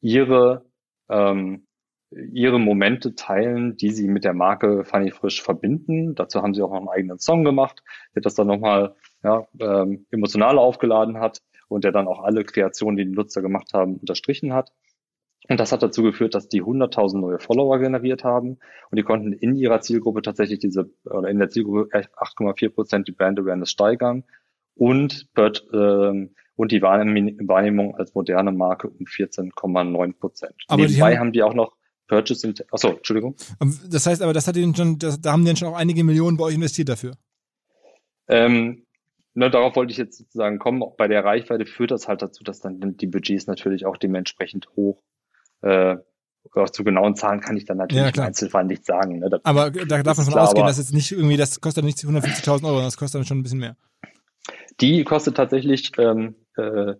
Speaker 6: ihre, ähm, ihre Momente teilen, die sie mit der Marke Funny Frisch verbinden. Dazu haben sie auch noch einen eigenen Song gemacht, der das dann nochmal ja, ähm, emotional aufgeladen hat und der dann auch alle Kreationen, die die Nutzer gemacht haben, unterstrichen hat. Und das hat dazu geführt, dass die 100.000 neue Follower generiert haben und die konnten in ihrer Zielgruppe tatsächlich diese, oder in der Zielgruppe 8,4 Prozent die Brand Awareness steigern und, ähm, und die Wahrnehmung als moderne Marke um 14,9 Prozent. Nebenbei haben, haben die auch noch Purchase, achso, Entschuldigung.
Speaker 1: Das heißt aber, das hat ihnen schon, das, da haben die schon auch einige Millionen bei euch investiert dafür.
Speaker 6: Ähm, ne, darauf wollte ich jetzt sozusagen kommen. Auch bei der Reichweite führt das halt dazu, dass dann die Budgets natürlich auch dementsprechend hoch äh, auch zu genauen Zahlen kann ich dann natürlich ja, im Einzelfall nicht sagen. Ne?
Speaker 1: aber da darf man von ausgehen, dass jetzt nicht irgendwie, das kostet nicht 150.000 Euro, das kostet dann schon ein bisschen mehr.
Speaker 6: Die kostet tatsächlich ähm, äh,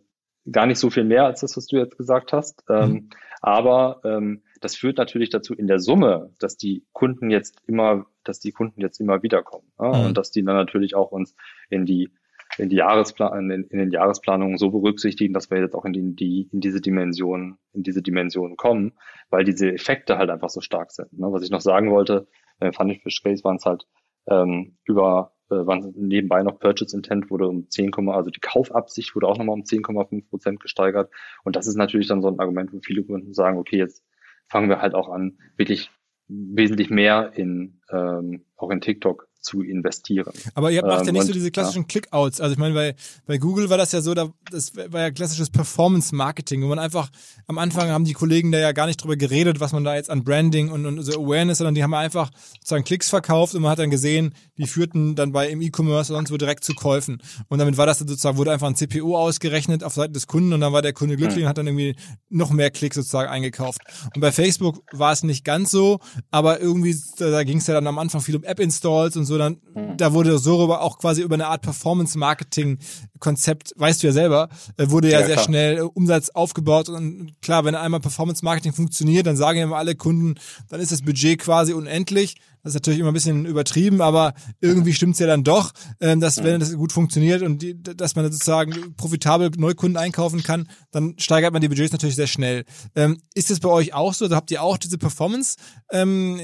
Speaker 6: gar nicht so viel mehr als das, was du jetzt gesagt hast. Ähm, mhm. Aber ähm, das führt natürlich dazu in der Summe, dass die Kunden jetzt immer, dass die Kunden jetzt immer wiederkommen ja? mhm. und dass die dann natürlich auch uns in die in die Jahresplan in, in den Jahresplanungen so berücksichtigen, dass wir jetzt auch in die, die in diese Dimension in diese Dimension kommen, weil diese Effekte halt einfach so stark sind. Ne? Was ich noch sagen wollte, äh, fand ich für Strays waren es halt ähm, über äh, waren nebenbei noch Purchase Intent wurde um 10, also die Kaufabsicht wurde auch nochmal um 10,5 Prozent gesteigert. Und das ist natürlich dann so ein Argument, wo viele Kunden sagen, okay, jetzt fangen wir halt auch an, wirklich wesentlich mehr in ähm, auch in TikTok zu investieren.
Speaker 1: Aber ihr macht ja nicht ähm, so diese klassischen ja. Clickouts. Also ich meine, bei, bei Google war das ja so, da, das war ja klassisches Performance-Marketing, wo man einfach, am Anfang haben die Kollegen da ja gar nicht drüber geredet, was man da jetzt an Branding und, und so Awareness, sondern die haben einfach sozusagen Klicks verkauft und man hat dann gesehen, die führten dann bei im E-Commerce oder sonst wo direkt zu Käufen. Und damit war das dann sozusagen, wurde einfach ein CPO ausgerechnet auf Seite des Kunden und dann war der Kunde glücklich und hat dann irgendwie noch mehr Klicks sozusagen eingekauft. Und bei Facebook war es nicht ganz so, aber irgendwie, da, da ging es ja dann am Anfang viel um App-Installs und so dann, mhm. da wurde so rüber auch quasi über eine Art Performance-Marketing-Konzept, weißt du ja selber, äh, wurde ja, ja sehr klar. schnell äh, Umsatz aufgebaut und klar, wenn einmal Performance-Marketing funktioniert, dann sagen ja immer alle Kunden, dann ist das Budget quasi unendlich. Das ist natürlich immer ein bisschen übertrieben, aber irgendwie stimmt's ja dann doch, ähm, dass wenn das gut funktioniert und die, dass man sozusagen profitabel Neukunden einkaufen kann, dann steigert man die Budgets natürlich sehr schnell. Ähm, ist das bei euch auch so? Also habt ihr auch diese Performance ähm,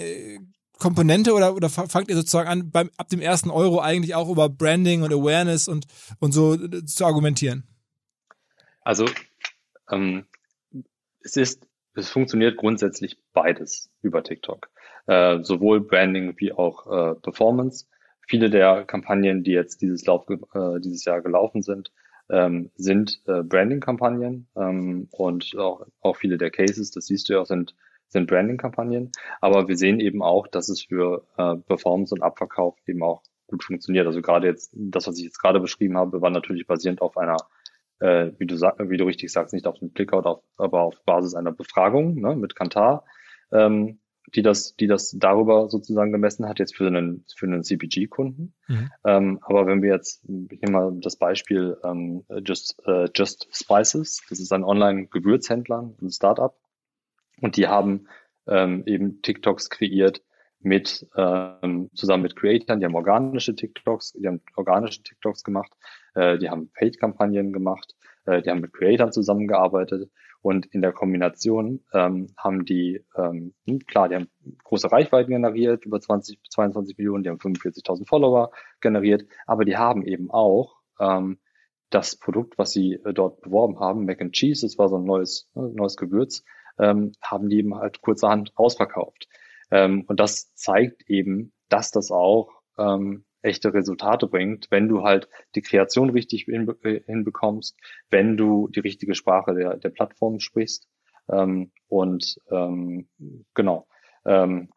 Speaker 1: Komponente oder, oder fangt ihr sozusagen an, beim, ab dem ersten Euro eigentlich auch über Branding und Awareness und, und so äh, zu argumentieren?
Speaker 6: Also ähm, es ist, es funktioniert grundsätzlich beides über TikTok. Äh, sowohl Branding wie auch äh, Performance. Viele der Kampagnen, die jetzt dieses, Lauf, äh, dieses Jahr gelaufen sind, ähm, sind äh, Branding-Kampagnen ähm, und auch, auch viele der Cases, das siehst du ja, sind sind Branding-Kampagnen. Aber wir sehen eben auch, dass es für äh, Performance und Abverkauf eben auch gut funktioniert. Also gerade jetzt, das, was ich jetzt gerade beschrieben habe, war natürlich basierend auf einer, äh, wie du sag, wie du richtig sagst, nicht auf einem Clickout, auf, aber auf Basis einer Befragung ne, mit Kantar, ähm, die das, die das darüber sozusagen gemessen hat, jetzt für einen, für einen CPG-Kunden. Mhm. Ähm, aber wenn wir jetzt, ich nehme mal das Beispiel ähm, Just, äh, Just Spices, das ist ein Online-Gewürzhändler, ein Startup, und die haben ähm, eben TikToks kreiert mit ähm, zusammen mit Creatern, die haben organische TikToks, die haben organische TikToks gemacht, äh, die haben Paid-Kampagnen gemacht, äh, die haben mit Creatern zusammengearbeitet. Und in der Kombination ähm, haben die, ähm, hm, klar, die haben große Reichweiten generiert, über 20, 22 Millionen, die haben 45.000 Follower generiert, aber die haben eben auch ähm, das Produkt, was sie äh, dort beworben haben, Mac and Cheese, das war so ein neues, äh, neues Gewürz, ähm, haben die eben halt kurzerhand ausverkauft. Ähm, und das zeigt eben, dass das auch ähm, echte Resultate bringt, wenn du halt die Kreation richtig äh, hinbekommst, wenn du die richtige Sprache der, der Plattform sprichst. Ähm, und ähm, genau. Ähm,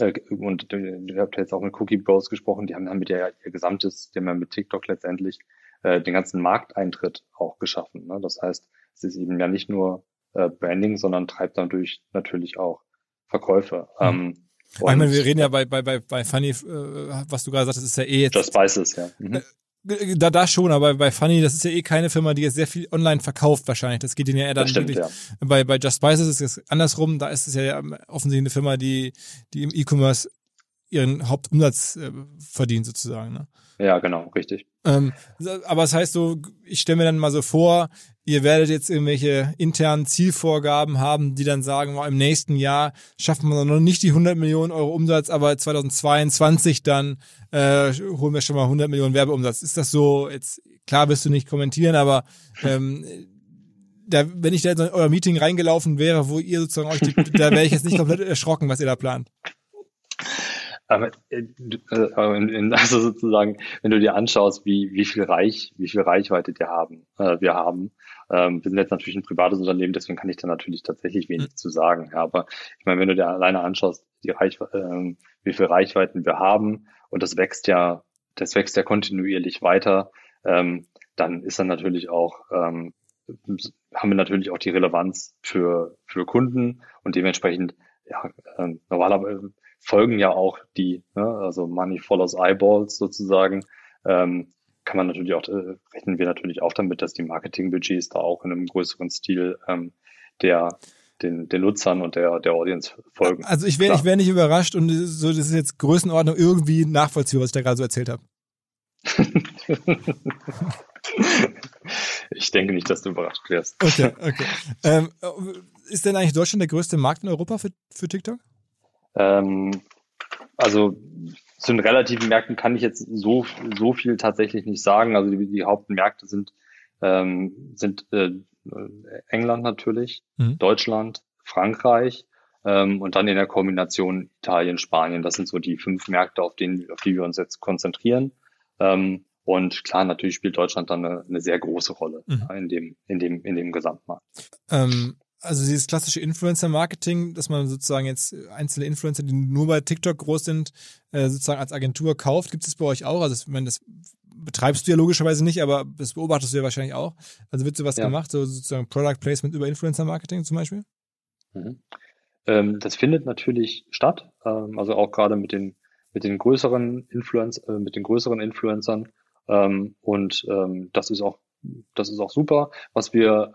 Speaker 6: äh, und du habt jetzt auch mit Cookie Bros gesprochen, die haben damit ja ihr gesamtes, die mit TikTok letztendlich äh, den ganzen Markteintritt auch geschaffen. Ne? Das heißt, es ist eben ja nicht nur äh, Branding, sondern treibt dadurch natürlich auch Verkäufe. Mhm. Ähm,
Speaker 1: ich meine, wir reden ja bei, bei, bei, bei Funny, äh, was du gerade sagst, das ist ja eh jetzt.
Speaker 6: Just Spices, ja. Mhm. Äh,
Speaker 1: da, da schon, aber bei Funny, das ist ja eh keine Firma, die jetzt sehr viel online verkauft wahrscheinlich. Das geht ihnen ja eher dann
Speaker 6: stimmt,
Speaker 1: wirklich.
Speaker 6: Ja.
Speaker 1: Bei, bei Just Spices ist es andersrum. Da ist es ja offensichtlich eine Firma, die, die im E-Commerce ihren Hauptumsatz äh, verdient sozusagen. Ne?
Speaker 6: Ja, genau, richtig.
Speaker 1: Ähm, aber das heißt so, ich stelle mir dann mal so vor, ihr werdet jetzt irgendwelche internen Zielvorgaben haben, die dann sagen, im nächsten Jahr schaffen wir noch nicht die 100 Millionen Euro Umsatz, aber 2022 dann äh, holen wir schon mal 100 Millionen Werbeumsatz. Ist das so, jetzt klar wirst du nicht kommentieren, aber ähm, da, wenn ich da in euer Meeting reingelaufen wäre, wo ihr sozusagen euch, die, da wäre ich jetzt nicht komplett erschrocken, was ihr da plant.
Speaker 6: Aber äh, äh [laughs] also sozusagen, wenn du dir anschaust, wie, wie viel Reich, wie viel Reichweite wir haben, äh, wir haben. Ähm, wir sind jetzt natürlich ein privates Unternehmen, deswegen kann ich da natürlich tatsächlich wenig mhm. zu sagen. Ja, aber ich meine, wenn du dir alleine anschaust, die Reich, äh, wie viel Reichweiten wir haben und das wächst ja, das wächst ja kontinuierlich weiter, ähm, dann ist dann natürlich auch ähm, haben wir natürlich auch die Relevanz für für Kunden und dementsprechend ja, äh, normalerweise folgen ja auch die, ne, also Money follows Eyeballs sozusagen. Ähm, kann man natürlich auch, äh, rechnen wir natürlich auch damit, dass die Marketingbudgets da auch in einem größeren Stil ähm, der den, den Nutzern und der, der Audience folgen.
Speaker 1: Also ich wäre ich wäre nicht überrascht und so, das ist jetzt Größenordnung irgendwie nachvollziehbar, was ich da gerade so erzählt habe. [laughs]
Speaker 6: ich denke nicht, dass du überrascht wärst.
Speaker 1: Okay, [laughs] okay. Ähm, ist denn eigentlich Deutschland der größte Markt in Europa für, für TikTok?
Speaker 6: Ähm, also zu den relativen Märkten kann ich jetzt so, so viel tatsächlich nicht sagen. Also die, die Hauptmärkte sind, ähm, sind äh, England natürlich, mhm. Deutschland, Frankreich ähm, und dann in der Kombination Italien, Spanien. Das sind so die fünf Märkte, auf, denen, auf die wir uns jetzt konzentrieren. Ähm, und klar, natürlich spielt Deutschland dann eine, eine sehr große Rolle mhm. in, dem, in, dem, in dem Gesamtmarkt.
Speaker 1: Ähm, also dieses klassische Influencer-Marketing, dass man sozusagen jetzt einzelne Influencer, die nur bei TikTok groß sind, äh, sozusagen als Agentur kauft, gibt es bei euch auch? Also ich meine, das betreibst du ja logischerweise nicht, aber das beobachtest du ja wahrscheinlich auch. Also wird sowas ja. gemacht, so sozusagen Product Placement über Influencer-Marketing zum Beispiel?
Speaker 6: Mhm. Ähm, das findet natürlich statt, ähm, also auch gerade mit den mit den größeren Influencer, äh, mit den größeren Influencern ähm, und das ist auch das ist auch super. Was wir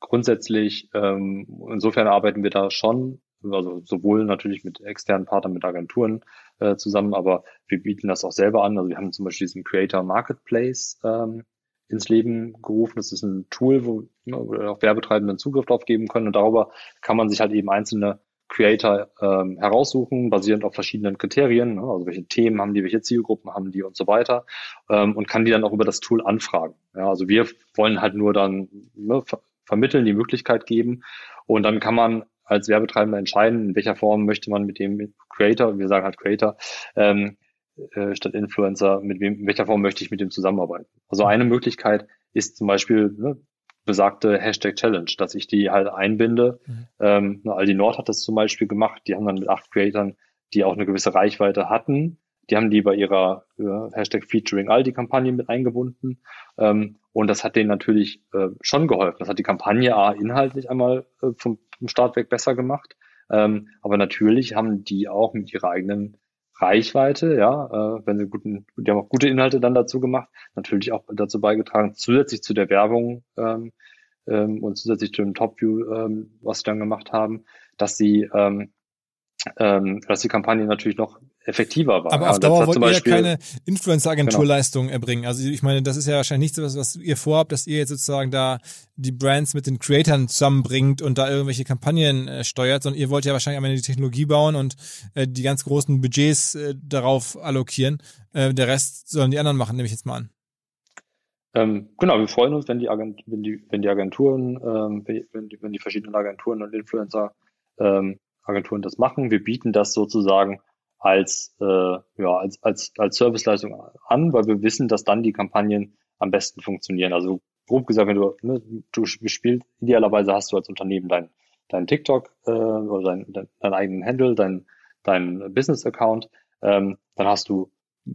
Speaker 6: grundsätzlich, ähm, insofern arbeiten wir da schon, also sowohl natürlich mit externen Partnern, mit Agenturen äh, zusammen, aber wir bieten das auch selber an. Also wir haben zum Beispiel diesen Creator Marketplace ähm, ins Leben gerufen. Das ist ein Tool, wo, ne, wo auch Werbetreibenden Zugriff drauf geben können und darüber kann man sich halt eben einzelne Creator ähm, heraussuchen, basierend auf verschiedenen Kriterien, ne? also welche Themen haben die, welche Zielgruppen haben die und so weiter, ähm, und kann die dann auch über das Tool anfragen. Ja, also wir wollen halt nur dann ne, vermitteln, die Möglichkeit geben. Und dann kann man als Werbetreibender entscheiden, in welcher Form möchte man mit dem Creator, wir sagen halt Creator, ähm, äh, statt Influencer, mit wem, in welcher Form möchte ich mit dem zusammenarbeiten. Also eine Möglichkeit ist zum Beispiel ne, besagte Hashtag Challenge, dass ich die halt einbinde. Mhm. Ähm, Aldi Nord hat das zum Beispiel gemacht. Die haben dann mit acht Creatoren, die auch eine gewisse Reichweite hatten, die haben die bei ihrer äh, Hashtag Featuring Aldi Kampagne mit eingebunden. Ähm, und das hat denen natürlich äh, schon geholfen. Das hat die Kampagne A inhaltlich einmal äh, vom, vom Start weg besser gemacht. Ähm, aber natürlich haben die auch mit ihrer eigenen Reichweite, ja, äh, wenn sie guten, die haben auch gute Inhalte dann dazu gemacht, natürlich auch dazu beigetragen, zusätzlich zu der Werbung ähm, ähm, und zusätzlich zu dem Top-View, ähm, was sie dann gemacht haben, dass sie ähm, ähm, dass die Kampagne natürlich noch effektiver war.
Speaker 1: Aber auf Dauer wollt ihr ja keine Influencer-Agenturleistung genau. erbringen. Also ich meine, das ist ja wahrscheinlich nichts, was, was ihr vorhabt, dass ihr jetzt sozusagen da die Brands mit den Creatoren zusammenbringt und da irgendwelche Kampagnen äh, steuert, sondern ihr wollt ja wahrscheinlich am Ende die Technologie bauen und äh, die ganz großen Budgets äh, darauf allokieren. Äh, der Rest sollen die anderen machen, nehme ich jetzt mal an.
Speaker 6: Ähm, genau, wir freuen uns, wenn die, Agent, wenn die, wenn die Agenturen, ähm, wenn, die, wenn die verschiedenen Agenturen und Influencer ähm, Agenturen das machen. Wir bieten das sozusagen als, äh, ja, als, als, als Serviceleistung an, weil wir wissen, dass dann die Kampagnen am besten funktionieren. Also grob gesagt, wenn du, ne, du spielst, idealerweise hast du als Unternehmen dein, dein TikTok äh, oder dein, dein, deinen eigenen Handle, dein, dein Business-Account, ähm, dann hast du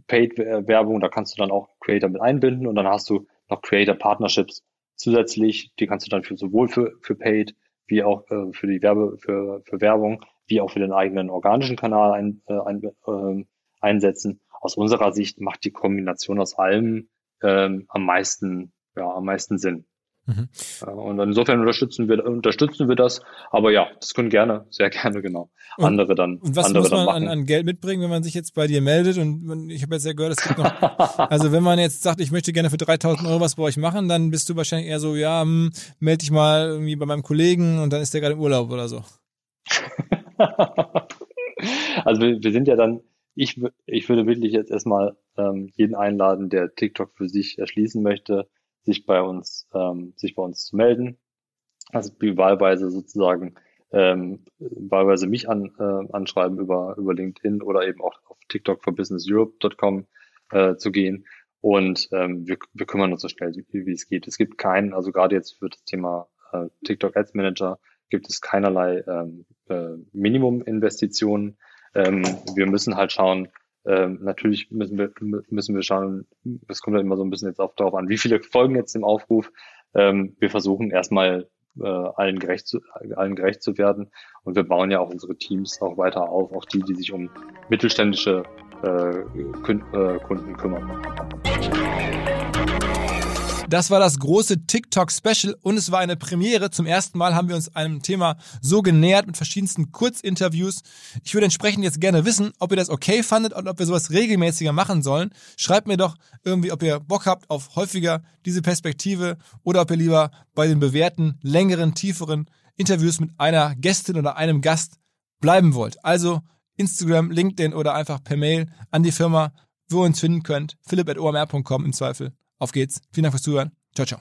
Speaker 6: Paid-Werbung, da kannst du dann auch Creator mit einbinden und dann hast du noch Creator-Partnerships zusätzlich, die kannst du dann für sowohl für, für Paid wie auch äh, für die Werbe, für, für Werbung, wie auch für den eigenen organischen Kanal ein, äh, ein, äh, einsetzen. Aus unserer Sicht macht die Kombination aus allem ähm, am meisten, ja, am meisten Sinn. Mhm. Und insofern unterstützen wir, unterstützen wir das. Aber ja, das können gerne, sehr gerne, genau. Andere dann.
Speaker 1: Und was
Speaker 6: andere
Speaker 1: muss man an, an, Geld mitbringen, wenn man sich jetzt bei dir meldet? Und ich habe jetzt ja gehört, es gibt noch, [laughs] also wenn man jetzt sagt, ich möchte gerne für 3000 Euro was bei euch machen, dann bist du wahrscheinlich eher so, ja, hm, melde dich mal irgendwie bei meinem Kollegen und dann ist der gerade im Urlaub oder so. [laughs]
Speaker 6: also wir, wir sind ja dann, ich, ich würde wirklich jetzt erstmal ähm, jeden einladen, der TikTok für sich erschließen möchte, sich bei uns, ähm, sich bei uns zu melden. Also wahlweise sozusagen ähm, wahlweise mich an, äh, anschreiben über, über LinkedIn oder eben auch auf TikTok for Business Europe.com äh, zu gehen. Und ähm, wir, wir kümmern uns so schnell, wie, wie es geht. Es gibt keinen, also gerade jetzt für das Thema äh, TikTok Ads Manager gibt es keinerlei ähm, äh, Minimum-Investitionen. Ähm, wir müssen halt schauen, ähm, natürlich müssen wir, müssen wir schauen, es kommt ja immer so ein bisschen jetzt auch darauf an, wie viele folgen jetzt dem Aufruf. Ähm, wir versuchen erstmal äh, allen gerecht zu, allen gerecht zu werden. Und wir bauen ja auch unsere Teams auch weiter auf, auch die, die sich um mittelständische äh, Kunden kümmern.
Speaker 1: Das war das große TikTok-Special und es war eine Premiere. Zum ersten Mal haben wir uns einem Thema so genähert mit verschiedensten Kurzinterviews. Ich würde entsprechend jetzt gerne wissen, ob ihr das okay fandet und ob wir sowas regelmäßiger machen sollen. Schreibt mir doch irgendwie, ob ihr Bock habt auf häufiger diese Perspektive oder ob ihr lieber bei den bewährten, längeren, tieferen Interviews mit einer Gästin oder einem Gast bleiben wollt. Also Instagram, LinkedIn oder einfach per Mail an die Firma, wo ihr uns finden könnt. philipp.omr.com im Zweifel. Auf geht's. Vielen Dank fürs Zuhören. Ciao, ciao.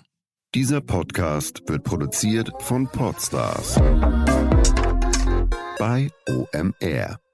Speaker 7: Dieser Podcast wird produziert von Podstars bei OMR.